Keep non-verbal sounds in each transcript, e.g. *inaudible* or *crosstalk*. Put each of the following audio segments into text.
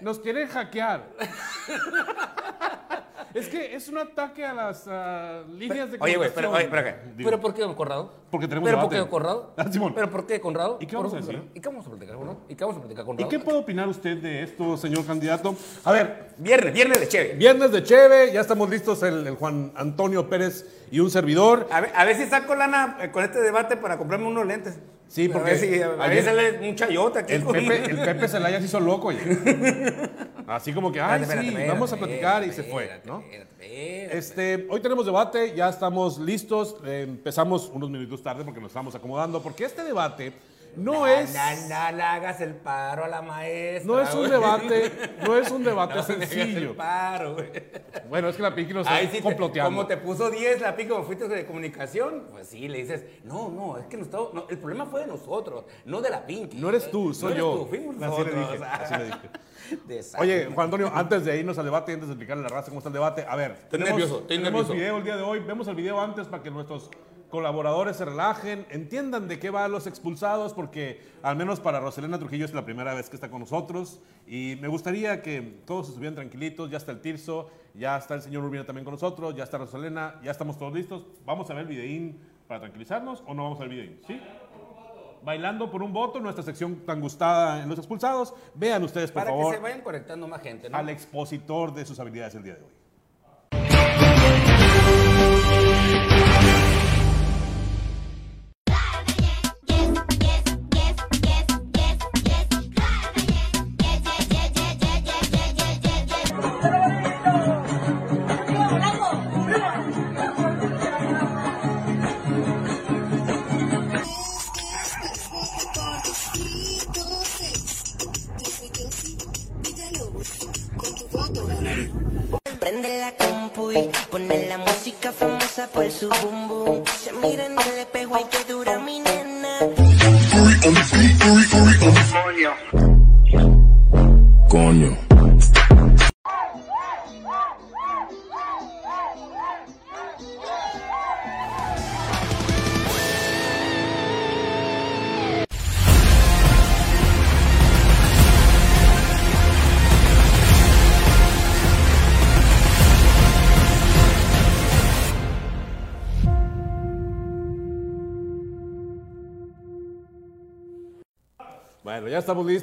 nos quieren hackear. *laughs* es que es un ataque a las líneas de Oye, güey, pero, oye, pero, ¿Pero por qué, Conrado? Porque tenemos ¿Pero por qué, Conrado? *laughs* Ah, Simón. ¿Pero por qué, Conrado? ¿Y qué vamos a decir? ¿Y qué vamos a platicar, Conrado? ¿Y qué vamos a platicar, ¿Y Conrado? qué puede opinar usted de esto, señor candidato? A ver, Viernes, viernes de chévere. viernes de Cheve, ya estamos listos el, el Juan Antonio Pérez y un servidor. A ver, a ver si saco lana eh, con este debate para comprarme unos lentes. Sí, porque A ver si a ayer- sale un chayote aquí. El Pepe, el Pepe Celaya se hizo loco, oye. *laughs* Así como que, ay, Espérate, sí, espérate, vamos a espérate, platicar y se fue, ¿no? Este, hoy tenemos debate, ya estamos listos, eh, empezamos unos minutos tarde porque nos estamos acomodando, porque este debate no es, no le hagas el paro a la maestra. no es un güey. debate, no es un *laughs* debate No le hagas sencillo. el paro, güey. Bueno, es que la Pinky nos Ahí está sí te- comploteando. como te puso 10 la pico, como fuiste de comunicación, pues sí, le dices, no, no, es que nos está- no, el problema fue de nosotros, no de la Pinky. No eres tú, soy No eres yo. tú, fuimos Así le nosotros. dije, así le dije. *laughs* Oye, Juan Antonio, antes de irnos al debate, antes de explicarle a la raza cómo está el debate, a ver. Estoy nervioso, estoy tenemos nervioso. video el día de hoy, vemos el video antes para que nuestros colaboradores se relajen, entiendan de qué van los expulsados, porque al menos para Roselena Trujillo es la primera vez que está con nosotros y me gustaría que todos estuvieran tranquilitos, ya está el Tirso, ya está el señor Urbina también con nosotros, ya está Roselena, ya estamos todos listos. ¿Vamos a ver el videín para tranquilizarnos o no vamos a ver el videín? ¿Sí? Bailando por un voto, nuestra sección tan gustada en los expulsados. Vean ustedes, por Para favor, que se vayan conectando más gente, ¿no? al expositor de sus habilidades el día de hoy.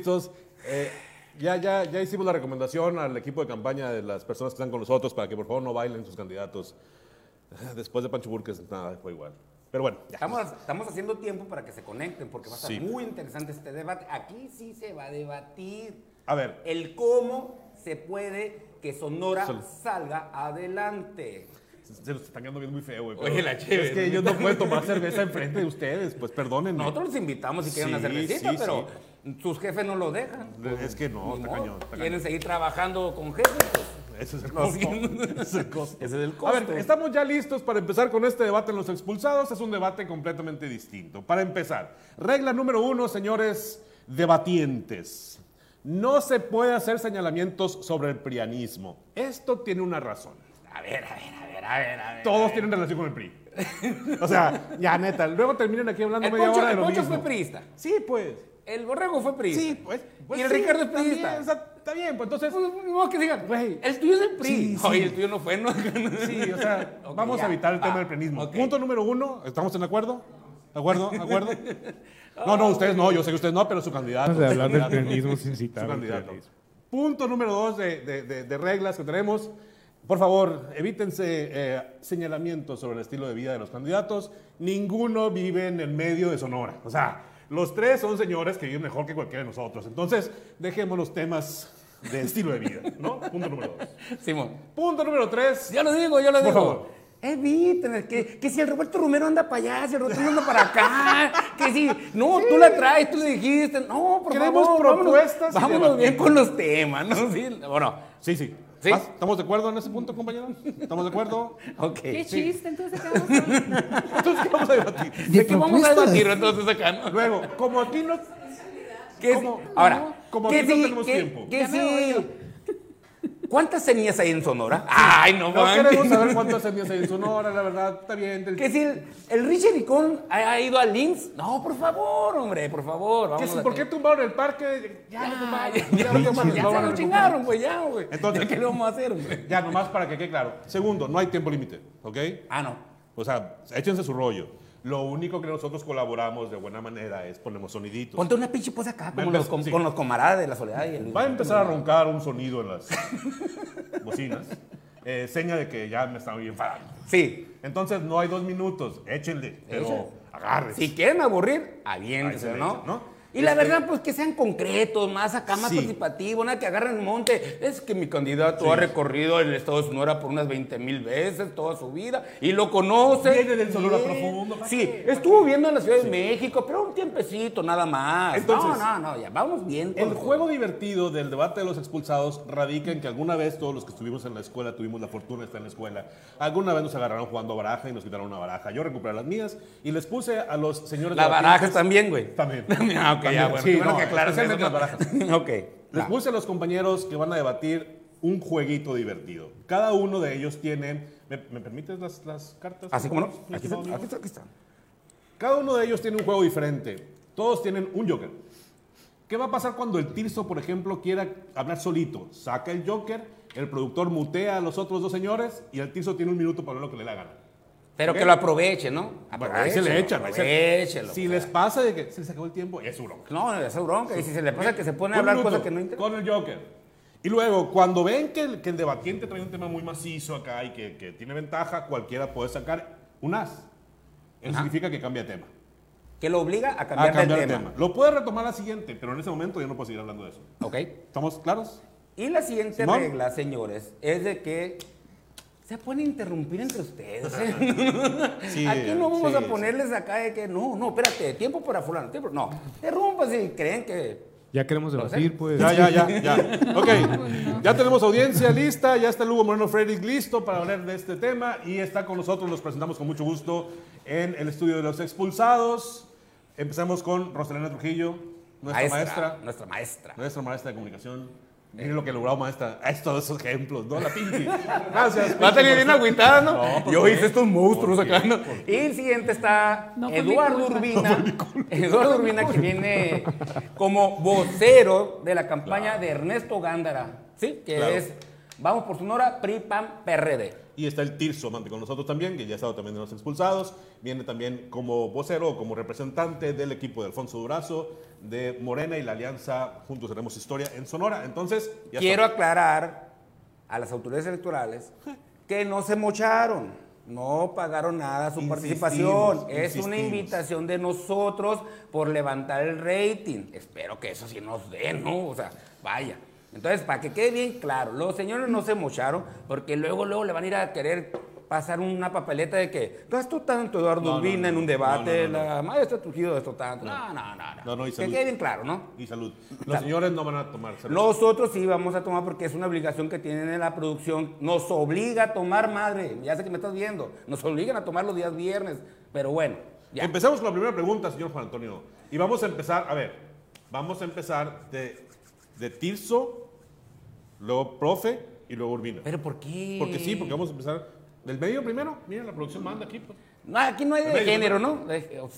Listos. Eh, ya, ya, ya hicimos la recomendación al equipo de campaña de las personas que están con nosotros para que por favor no bailen sus candidatos. *laughs* Después de Pancho Burques, nada, fue igual. Pero bueno, ya. Estamos, estamos haciendo tiempo para que se conecten porque va a estar Sí. muy interesante este debate. Aquí sí se va a debatir A ver, el cómo se puede que Sonora Sol- salga adelante. se los están quedando bien muy feo, güey. Oye, la chévere. Es que ellos no pueden tomar cerveza enfrente de ustedes, pues perdónenme. Nosotros los invitamos si quieren una Sí, cervecita, sí, pero sus jefes no lo dejan. Es que no, está modo. cañón. está Quieren cañón. seguir trabajando con jefes. pues, Ese es el costo. *laughs* Ese es el costo. Ese es el A ver, estamos ya listos para empezar con este debate en los expulsados. Es un debate completamente distinto. Para empezar, regla número uno, señores debatientes. No se puede hacer señalamientos sobre el prianismo. Esto tiene una razón. A ver, a ver, a ver, a ver, a ver. Todos tienen relación con el PRI. *laughs* O sea, ya neta, luego terminan aquí hablando El media Poncho, hora de el lo Poncho mismo. fue priista. Sí, pues. El Borrego fue priista. Sí, pues. pues y el sí, Ricardo es priista. o sea, está bien, pues entonces. Pues, que digan, Güey. el tuyo es el PRI. Sí, sí. Oye, el tuyo no fue, ¿no? *laughs* Sí, o sea, *laughs* vamos ya, a evitar el va, tema del plenismo. Punto número uno, ¿estamos en acuerdo? ¿De acuerdo? ¿De acuerdo? *laughs* No, no, ustedes no, yo sé que ustedes no, pero su candidato. Vamos a hablar su del candidato. plenismo sin citar Su candidato. Punto número dos de, de- de- de reglas que tenemos. Por favor, evítense eh, señalamientos sobre el estilo de vida de los candidatos. Ninguno vive en el medio de Sonora. O sea, los tres son señores que viven mejor que cualquiera de nosotros. Entonces, dejemos los temas de estilo de vida, ¿no? Punto número dos. Simón. Punto número tres. Ya lo digo, ya lo Por digo. favor. Eviten, que, que si el Roberto Romero anda para allá, si el Roberto anda para acá, que si, no, tú la traes, tú le dijiste, no, por Queremos favor, propuestas Vámonos, vámonos bien con los temas, ¿no? Sí, bueno, Sí, sí. ¿Sí? ¿Estamos de acuerdo en ese punto, compañeros? ¿Estamos de acuerdo? *laughs* ok. ¿Qué chiste? Entonces, ¿qué vamos a hacer? *laughs* Entonces, ¿qué vamos a debatir? ¿De qué vamos a debatir entonces acá, no? Luego, como aquí no... ¿Qué ¿Cómo? si- ahora, Como ¿qué aquí no tenemos qué- tiempo. qué Ya me si- voy. ¿Cuántas semillas hay en Sonora? Ay, no, No queremos saber cuántas semillas hay en Sonora, la verdad, está bien. El- *laughs* Que si el, el Richie Ricón ha, ha ido al Links. No, por favor, hombre, por favor. que Vamos si, a- ¿Por qué tumbaron el parque? Ya, Ya, lo tumbaron, ya, ya, lo ya, tumbaron, ya lo se lo chingaron, pues ya, güey. Entonces- ¿qué le vamos a hacer, güey? Ya, nomás para que quede claro. Segundo, no hay tiempo límite, ¿ok? Ah, no. O sea, échense su rollo. Lo único que nosotros colaboramos de buena manera es ponemos soniditos. Ponte una pinche pose acá, como los, sí. con los camaradas de la soledad y el Va a empezar a *laughs* roncar un sonido en las bocinas. eh, seña de que ya me están bien enfadando. Sí. Entonces no hay dos minutos, échenle, pero agárrense. Si quieren aburrir, Ahí aviéntense, se le ¿no? ¿no? Y la Este- verdad, pues que sean concretos, más acá, más Sí. participativos, nada que agarren el monte. Es que mi candidato ha recorrido el estado de Sonora por unas 20 mil veces toda su vida y lo conoce. Viene del Sonora Bien. profundo, ¿para Sí, qué? estuvo viviendo en la Ciudad de México, pero un tiempecito nada más. Entonces, no, no, no, ya vamos bien. El juego divertido del debate de los expulsados radica en que alguna vez todos los que estuvimos en la escuela, tuvimos la fortuna de estar en la escuela, alguna vez nos agarraron jugando baraja y nos quitaron una baraja. Yo recuperé las mías y les puse a los señores barajas también, güey. También. *laughs* ah, ok, ya, bueno. Sí, no, que barajas. *laughs* ok. Les puse a los compañeros que van a debatir un jueguito divertido. Cada uno de ellos tiene... ¿Me, me permites las, las cartas? Así como no. Aquí está, aquí está, aquí está. Cada uno de ellos tiene un juego diferente. Todos tienen un Joker. ¿Qué va a pasar cuando el Tirso, por ejemplo, quiera hablar solito? Saca el Joker, el productor mutea a los otros dos señores y el Tirso tiene un minuto para ver lo que le da gana. Pero que lo aproveche, ¿no? Bueno, ahí se le echan. ahí se-. Si les pasa de que se les acabó el tiempo, es su bronca. No, es bronca. Y si se le pasa que se pone a hablar minuto cosas que no interesan. Con el Joker. Y luego, cuando ven que el, que el debatiente trae un tema muy macizo acá y que, que tiene ventaja, cualquiera puede sacar un as. Eso Ajá. significa que cambia tema. Que lo obliga a A cambiar, el tema. tema. Lo puede retomar la siguiente, pero en ese momento ya no puedo seguir hablando de eso. ¿Ok? ¿Estamos claros? Y la siguiente regla, señores, es de que se pueden interrumpir entre ustedes. ¿eh? *laughs* Sí, Aquí no vamos sí, a sí. ponerles acá de que no, no, espérate, tiempo para fulano, tiempo. No, interrumpan si creen que. Ya queremos debatir, pues. Ya, ya, ya, ya. *laughs* Ok, ya tenemos audiencia lista, ya está el Hugo Moreno Frederick listo para hablar de este tema y está con nosotros, los presentamos con mucho gusto en el estudio de los expulsados. Empezamos con Rosalena Trujillo, nuestra maestra, Nuestra maestra. nuestra maestra de comunicación. Miren lo que logrado maestra. Estos esos ejemplos, ¿no? La Pinky. *laughs* Gracias. Va a salir bien agüitada, ¿no? No, ¿por Yo hice estos monstruos acá, ¿no? ¿Por Y el siguiente está No Eduardo. Urbina. Eduardo Urbina que viene como vocero de la campaña de Ernesto Gándara, ¿sí? Que Claro. es Vamos por Sonora, PRI, PAN, PRD. Y está el Tirso Mante con nosotros también, que ya ha estado también de los expulsados. Viene también como vocero como representante del equipo de Alfonso Durazo, de Morena y la Alianza Juntos Haremos Historia en Sonora. Entonces, ya Quiero está. aclarar a las autoridades electorales que no se mocharon, no pagaron nada su Insistimos, participación. Es una invitación de nosotros por levantar el rating. Espero que eso sí nos dé, ¿no? O sea, vaya. Entonces, para que quede bien claro, los señores no se mocharon porque luego, luego le van a ir a querer pasar una papeleta de que gastó tanto Eduardo No, no, Urbina no, en un debate, no, no, no. la maestra Trujillo gastó tanto. No, no, no. no. Que salud. quede bien claro, ¿no? Y salud. Los señores no van a tomar cerveza. Nosotros sí vamos a tomar porque es una obligación que tienen en la producción. Nos obliga a tomar, madre. Ya sé que me estás viendo. Nos obligan a tomar los días viernes. Pero bueno, ya. Empezamos con la primera pregunta, señor Juan Antonio. Y vamos a empezar, a ver, vamos a empezar de, de Tirso, luego Profe y luego Urbina. ¿Pero por qué? Porque sí, porque vamos a empezar del medio primero. Mira, la producción manda aquí. pues. No, aquí no hay de Medio, género, ¿no?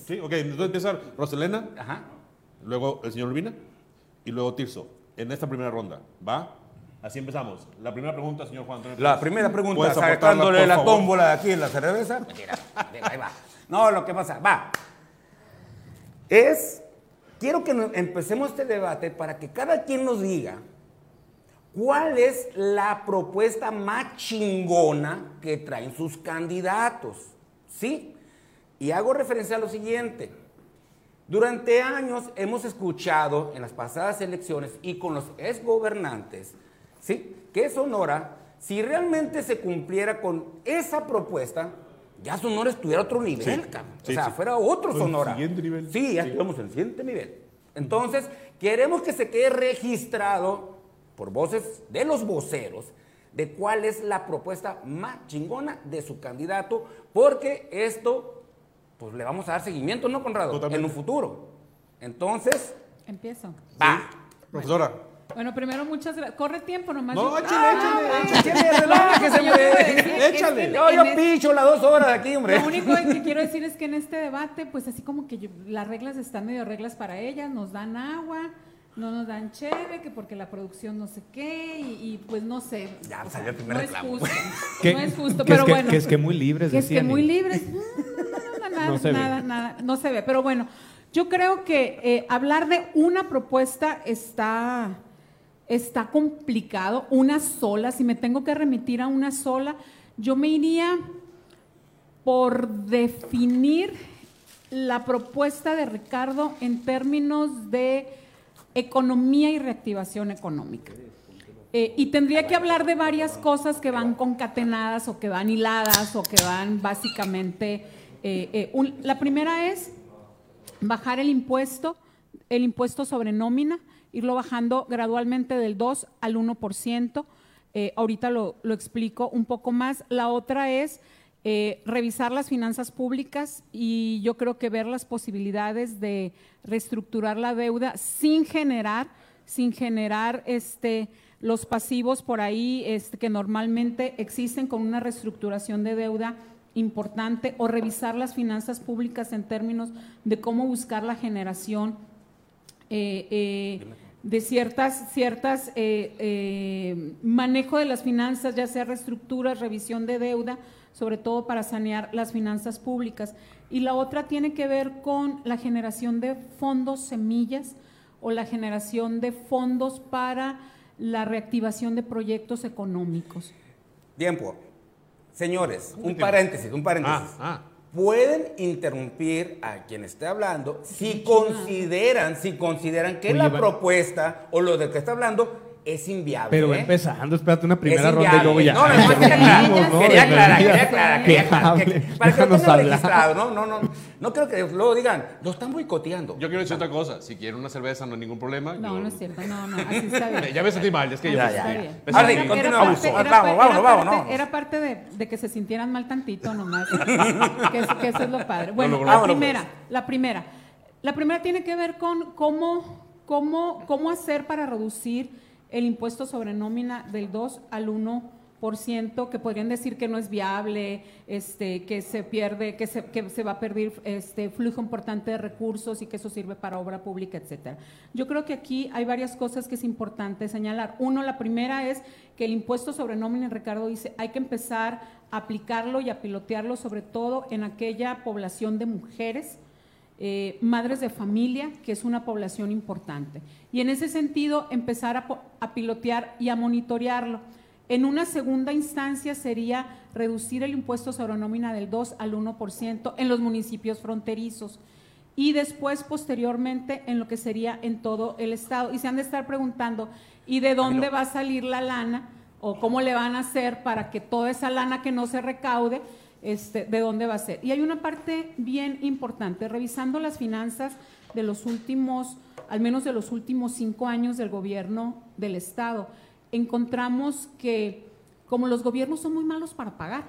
Sí, ok, entonces empieza Roselena, Ajá. luego el señor Urbina y luego Tirso. En esta primera ronda, ¿va? Así empezamos. La primera pregunta, señor Juan Antonio. La primera pregunta, ¿Puedes aportarla, sacándole la tómbola de aquí en la cerveza. Ahí va. No, lo que pasa, va. Es, quiero que no- empecemos este debate para que cada quien nos diga cuál es la propuesta más chingona que traen sus candidatos. ¿Sí? Y hago referencia a lo siguiente. Durante años hemos escuchado en las pasadas elecciones y con los exgobernantes, ¿sí? Que Sonora, si realmente se cumpliera con esa propuesta, ya Sonora estuviera a otro nivel, Sí, cabrón. sí, o sea, sí. fuera otro El Sonora. siguiente nivel. Sí, ya estamos en el siguiente nivel. Entonces, queremos que se quede registrado por voces de los voceros de cuál es la propuesta más chingona de su candidato, porque esto, pues le vamos a dar seguimiento, ¿no, Conrado? Totalmente. En un futuro. Entonces, Empiezo. va. Profesora, Bueno, primero muchas gracias. Corre tiempo nomás. No, Yo- échale, échale, Ah, échale. Relájese, *laughs* Yo quiero hombre. decir es que Échale. en- Yo, este- picho las dos horas de aquí, hombre. Lo único que *laughs* quiero decir es que en este debate, pues así como que yo- las reglas están medio reglas para ellas, nos dan agua, no nos dan cheve, que porque la producción no sé qué, y, y, pues no sé. Ya o salió el primer no reclamo. *laughs* Es justo, Que- no es justo, es pero que- bueno. que es que muy libres, Que es que muy libres. No, no, no, no, nada, *laughs* No se ve. nada, nada, no se ve. Pero bueno, yo creo que eh, hablar de una propuesta está, está complicado, una sola, si me tengo que remitir a una sola, yo me iría por definir la propuesta de Ricardo en términos de economía y reactivación económica. Eh, y tendría que hablar de varias cosas que van concatenadas o que van hiladas o que van básicamente... eh, eh, la primera es bajar el impuesto, el impuesto sobre nómina, irlo bajando gradualmente del 2 al 1%. Eh, ahorita lo, lo explico un poco más. La otra es eh, revisar las finanzas públicas y yo creo que ver las posibilidades de reestructurar la deuda sin generar, sin generar este, los pasivos por ahí este, que normalmente existen con una reestructuración de deuda importante o revisar las finanzas públicas en términos de cómo buscar la generación eh, eh, de ciertas, ciertas manejo de las finanzas, ya sea reestructuras, revisión de deuda, sobre todo para sanear las finanzas públicas. Y la otra tiene que ver con la generación de fondos semillas o la generación de fondos para la reactivación de proyectos económicos. Tiempo. Señores, un tiempo. paréntesis, un paréntesis. Ah, ah. Pueden interrumpir a quien esté hablando si consideran, si consideran que Oye, la propuesta o lo de que está hablando es inviable. Pero ¿eh? empezando, espérate una Es primera ronda y luego ya. No, no, no, quería aclarar, ¿no? quería aclarar, quería aclarar, quería aclarar, que Para que tengan hablar. registrado, no, no, no. No creo que luego digan, lo están boicoteando. Yo quiero decir otra cosa. Si quieren una cerveza, no hay ningún problema. No, Yo- no es cierto, no, no, así está *laughs* bien. Ya me sentí mal, es que Ya, yo- ya, Está ya. sí, Era- continúa, era vamos, vamos, vamos, era parte- vamos. Era parte de, de que se sintieran mal tantito nomás. *laughs* que, que eso es lo padre. Bueno, la primera, la primera. La primera tiene que ver con cómo, cómo, cómo hacer para reducir el impuesto sobre nómina del 2 al 1%, que podrían decir que no es viable, este, que se pierde, que se, que se va a perder este flujo importante de recursos y que eso sirve para obra pública, etcétera. Yo creo que aquí hay varias cosas que es importante señalar. Uno, la primera es que el impuesto sobre nómina, Ricardo dice, hay que empezar a aplicarlo y a pilotearlo sobre todo en aquella población de mujeres eh, madres de familia, que es una población importante. Y en ese sentido, empezar a, pilotear y a monitorearlo. En una segunda instancia sería reducir el impuesto sobre nómina del 2 al 1% en los municipios fronterizos y después, posteriormente, en lo que sería en todo el Estado. Y se han de estar preguntando, ¿y de dónde va a salir la lana? ¿O cómo le van a hacer para que toda esa lana que no se recaude, este, de dónde va a ser? Y hay una parte bien importante, revisando las finanzas de los últimos, al menos de los últimos cinco años del gobierno del Estado, encontramos que como los gobiernos son muy malos para pagar,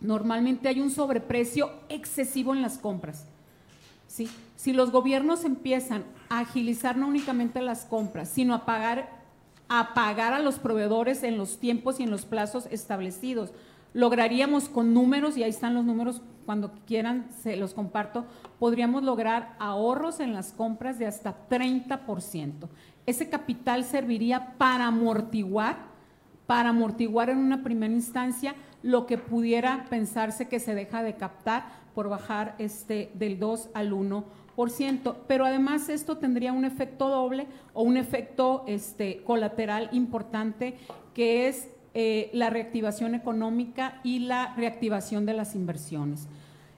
normalmente hay un sobreprecio excesivo en las compras. ¿sí? Si los gobiernos empiezan a agilizar no únicamente las compras, sino a pagar, a pagar a los proveedores en los tiempos y en los plazos establecidos, lograríamos con números, y ahí están los números, cuando quieran se los comparto, podríamos lograr ahorros en las compras de hasta 30%. Ese capital serviría para amortiguar para amortiguar en una primera instancia lo que pudiera pensarse que se deja de captar por bajar este del 2 al 1%, pero además esto tendría un efecto doble o un efecto este, colateral importante que es eh, la reactivación económica y la reactivación de las inversiones.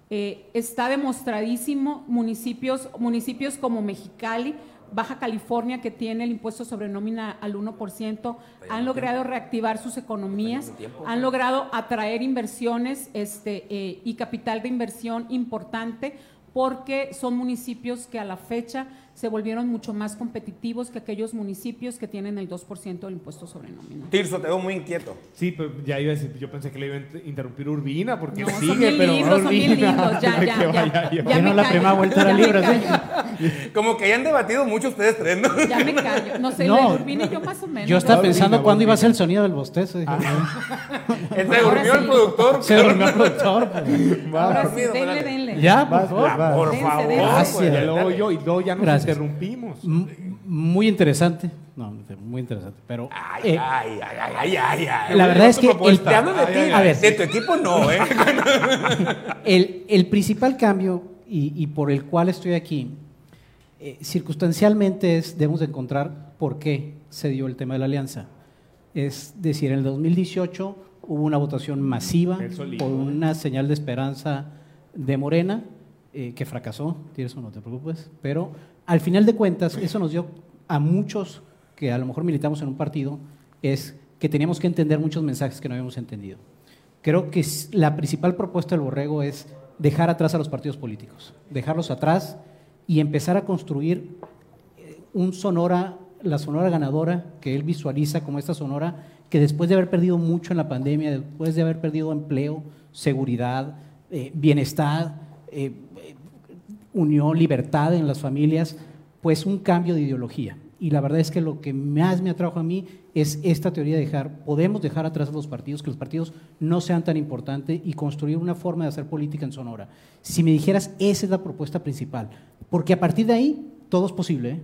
Eh, está demostradísimo municipios, municipios como Mexicali, Baja California, que tiene el impuesto sobre nómina al 1%, han logrado reactivar sus economías, han logrado atraer inversiones este, eh, y capital de inversión importante porque son municipios que a la fecha se volvieron mucho más competitivos que aquellos municipios que tienen el 2% del impuesto sobre nómina. Tirso, te veo muy inquieto. Sí, pero ya iba a decir, yo pensé que le iba a interrumpir Urbina porque No, son sigue, bien pero lindos, son bien Urbina, lindos, *laughs* ya, ya, ya. vaya. Ya me no la callo, primera vuelta era ya me libre, ¿sí? callo, Como que ya han debatido mucho ustedes tres, ¿no? Ya me callo. No sé, No. el Urbina y yo más o menos. Yo estaba Urbina, pensando cuándo iba a ser Urbina. el sonido del bostezo. dije, *laughs* Se Ahora durmió el sí. productor. Se durmió el productor. pues. Ahora sí, denle, dale. denle. Ya, por favor. Por favor. Gracias. Y luego dale. yo, y luego ya Gracias. Interrumpimos. Muy interesante. No, muy interesante. Pero Ay, eh, ay, ay, ay, ay, ay. la verdad es que el, Te hablo de ti, a ver. de tu equipo no, ¿eh? *laughs* el, el principal cambio y, por el cual estoy aquí, eh, circunstancialmente es, debemos de encontrar por qué se dio el tema de la alianza. Es decir, en el 2018 hubo una votación masiva por ¿eh? una señal de esperanza de Morena, eh, que fracasó, tienes no te preocupes, pero al final de cuentas eso nos dio a muchos que a lo mejor militamos en un partido, es que teníamos que entender muchos mensajes que no habíamos entendido. Creo que la principal propuesta del Borrego es dejar atrás a los partidos políticos, dejarlos atrás y empezar a construir eh, un Sonora, la Sonora ganadora que él visualiza como esta Sonora que después de haber perdido mucho en la pandemia, después de haber perdido empleo, seguridad, eh, bienestar, eh, unión, libertad en las familias, pues un cambio de ideología. Y la verdad es que lo que más me atrajo a mí es esta teoría de dejar, podemos dejar atrás a los partidos, que los partidos no sean tan importantes y construir una forma de hacer política en Sonora. Si me dijeras, esa es la propuesta principal, porque a partir de ahí todo es posible. ¿eh?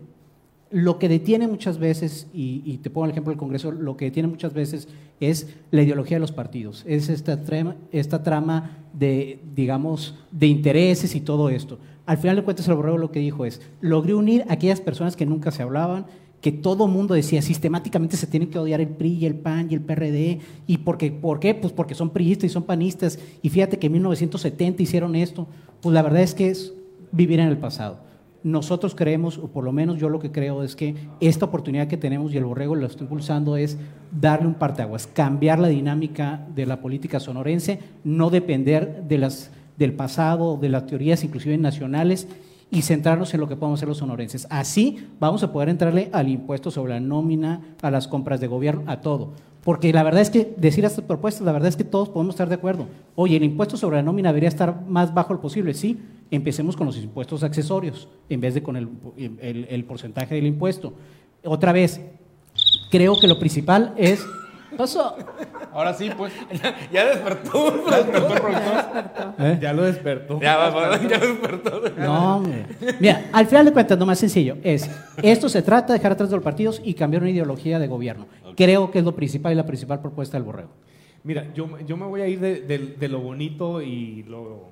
Lo que detiene muchas veces, y, y te pongo el ejemplo del Congreso, lo que detiene muchas veces es la ideología de los partidos, es esta trama, esta trama de, digamos, de intereses y todo esto. Al final de cuentas, el borrego lo que dijo es, logré unir a aquellas personas que nunca se hablaban, que todo mundo decía sistemáticamente se tienen que odiar el PRI y el PAN y el PRD. ¿Y por qué? ¿Por qué? Pues porque son priistas y son panistas. Y fíjate que en 1970 hicieron esto. Pues la verdad es que es vivir en el pasado. Nosotros creemos, o por lo menos yo lo que creo es que esta oportunidad que tenemos y el borrego lo está impulsando es darle un parteaguas, cambiar la dinámica de la política sonorense, no depender de las, del pasado, de las teorías inclusive nacionales y centrarnos en lo que podemos hacer los sonorenses. Así vamos a poder entrarle al impuesto sobre la nómina, a las compras de gobierno, a todo. Porque la verdad es que decir estas propuestas, la verdad es que todos podemos estar de acuerdo. Oye, el impuesto sobre la nómina debería estar más bajo lo posible, sí. Empecemos con los impuestos accesorios en vez de con el, el- el porcentaje del impuesto. Otra vez, creo que lo principal es... Pasó. Ahora sí, pues. ya despertó. ¿Ya despertó el productor? ¿Eh? Ya lo despertó. Ya, va, va, ya despertó. No, hombre. Mira, al final de cuentas, lo más sencillo es, esto se trata de dejar atrás de los partidos y cambiar una ideología de gobierno. Creo que es lo principal y la principal propuesta del borrego. Mira, yo, yo me voy a ir de, de- de lo bonito y lo,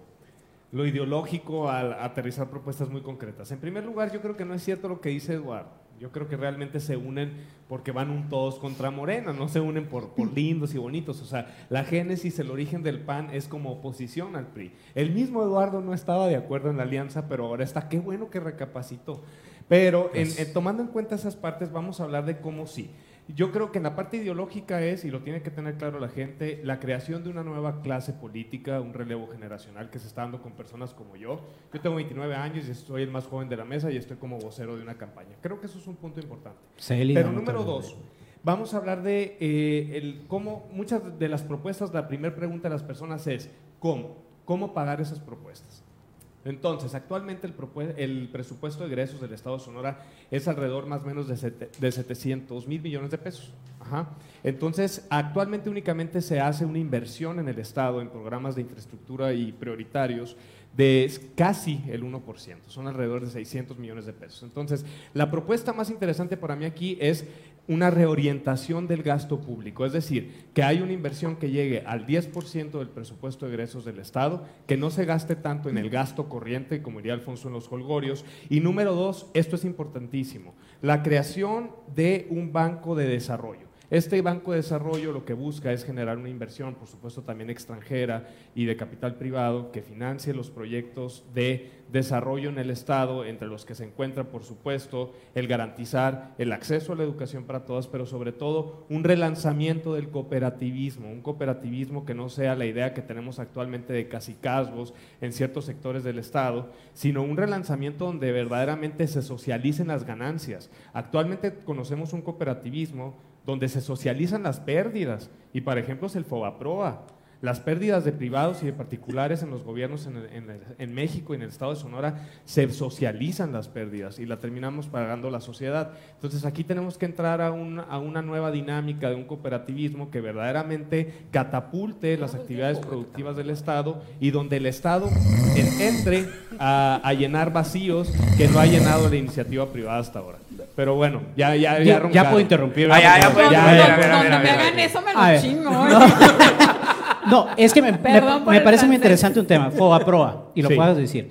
lo ideológico a, aterrizar propuestas muy concretas. En primer lugar, yo creo que no es cierto lo que dice Eduardo. Yo creo que realmente se unen porque van un todos contra Morena, no se unen por, por lindos y bonitos. O sea, la génesis, el origen del PAN es como oposición al PRI. El mismo Eduardo no estaba de acuerdo en la alianza, pero ahora está. Qué bueno que recapacitó. Pero en- en- tomando en cuenta esas partes, vamos a hablar de cómo sí. Yo creo que en la parte ideológica es, y lo tiene que tener claro la gente, la creación de una nueva clase política, un relevo generacional que se está dando con personas como yo. Yo tengo 29 años y soy el más joven de la mesa y estoy como vocero de una campaña. Creo que eso es un punto importante. Pero no número dos, vamos a hablar de eh, el cómo muchas de las propuestas, la primera pregunta de las personas es ¿cómo? ¿Cómo pagar esas propuestas? Entonces, actualmente el, el presupuesto de egresos del Estado Sonora es alrededor más o menos de, de 700 mil millones de pesos. Ajá. Entonces, actualmente únicamente se hace una inversión en el Estado en programas de infraestructura y prioritarios de casi el 1%, son alrededor de 600 millones de pesos. Entonces, la propuesta más interesante para mí aquí es una reorientación del gasto público, es decir, que hay una inversión que llegue al 10% del presupuesto de egresos del Estado, que no se gaste tanto en el gasto corriente, como diría Alfonso en los holgorios, y número dos, esto es importantísimo, la creación de un banco de desarrollo. Este Banco de Desarrollo lo que busca es generar una inversión, por supuesto también extranjera y de capital privado, que financie los proyectos de desarrollo en el Estado, entre los que se encuentra, por supuesto, el garantizar el acceso a la educación para todas, pero sobre todo un relanzamiento del cooperativismo, un cooperativismo que no sea la idea que tenemos actualmente de casicazgos en ciertos sectores del Estado, sino un relanzamiento donde verdaderamente se socialicen las ganancias. Actualmente conocemos un cooperativismo donde se socializan las pérdidas y, por ejemplo, es el FOBAPROA. Las pérdidas de privados y de particulares en los gobiernos en, en- en México y en el estado de Sonora se socializan las pérdidas y la terminamos pagando la sociedad. Entonces aquí tenemos que entrar a, un- a una nueva dinámica de un cooperativismo que verdaderamente catapulte las actividades productivas del Estado y donde el Estado en- entre a, a llenar vacíos que no ha llenado la iniciativa privada hasta ahora. Pero bueno, ya ya Ya- ya, ya puedo interrumpir, Ah, ya, ya Donde, puede- ya, donde- ya, ya, donde ya, me ya, hagan ya. eso me lo chingo. ¿Eh? No, es que me, me- parece muy interesante un tema, FOBAPROA, y lo Sí. puedas decir.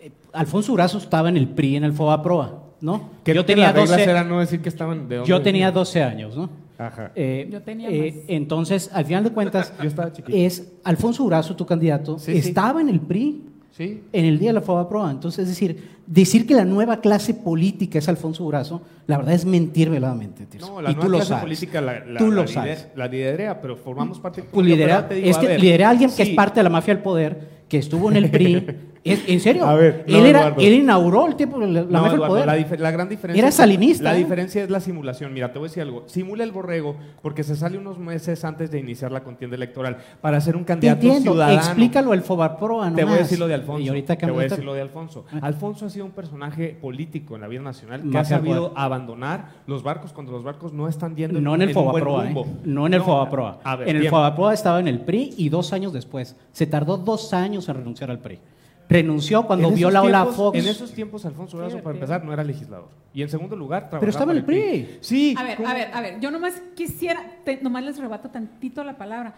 Eh, Alfonso Urazo estaba en el PRI en el FOBAPROA, ¿no? Que yo tenía las reglas 12, eran no decir que estaban de yo tenía venían. 12 años, ¿no? Ajá. Eh, Yo tenía eh, más. entonces, al final de cuentas, *laughs* Yo estaba chiquito. es Alfonso Urazo, tu candidato, Sí, sí. estaba en el PRI Sí. en el día de la FOBAPROA. Entonces, es decir, decir que la nueva clase política es Alfonso Urazo, la verdad es mentir veladamente. Tirso. No, la y nueva tú lo clase sabes. política la, la, tú la lo lider- sabes. La liderea, pero formamos parte Pues pero lidera- te digo, es a que alguien que sí, es parte de la mafia del poder, que estuvo en el PRI. *laughs* En serio, A ver, no, él, era, él inauguró el tiempo, la, la no, Eduardo, poder. La, la gran diferencia. Era salinista, La ¿eh? diferencia es la simulación. Mira, te voy a decir algo. Simula el borrego porque se sale unos meses antes de iniciar la contienda electoral para ser un Te candidato entiendo, ciudadano. explícalo el Fobaproa Te voy a decir lo de Alfonso. Y ahorita te voy a decir lo de Alfonso. Alfonso ha sido un personaje político en la vida nacional que ha sabido abandonar los barcos cuando los barcos no están yendo No en el Fobaproa, ¿eh? no en el Fobaproa. a ver, en el bien. Fobaproa estaba en el PRI y dos años después. Se tardó dos años en renunciar al PRI. Renunció cuando vio la ola tiempos- Fox. En esos tiempos, Alfonso Durazo, para empezar, no era legislador. Y en segundo lugar, trabajaba estaba en el PRI. Sí. A ver, ¿cómo? a ver, a ver, yo nomás quisiera, te- nomás les rebato tantito la palabra.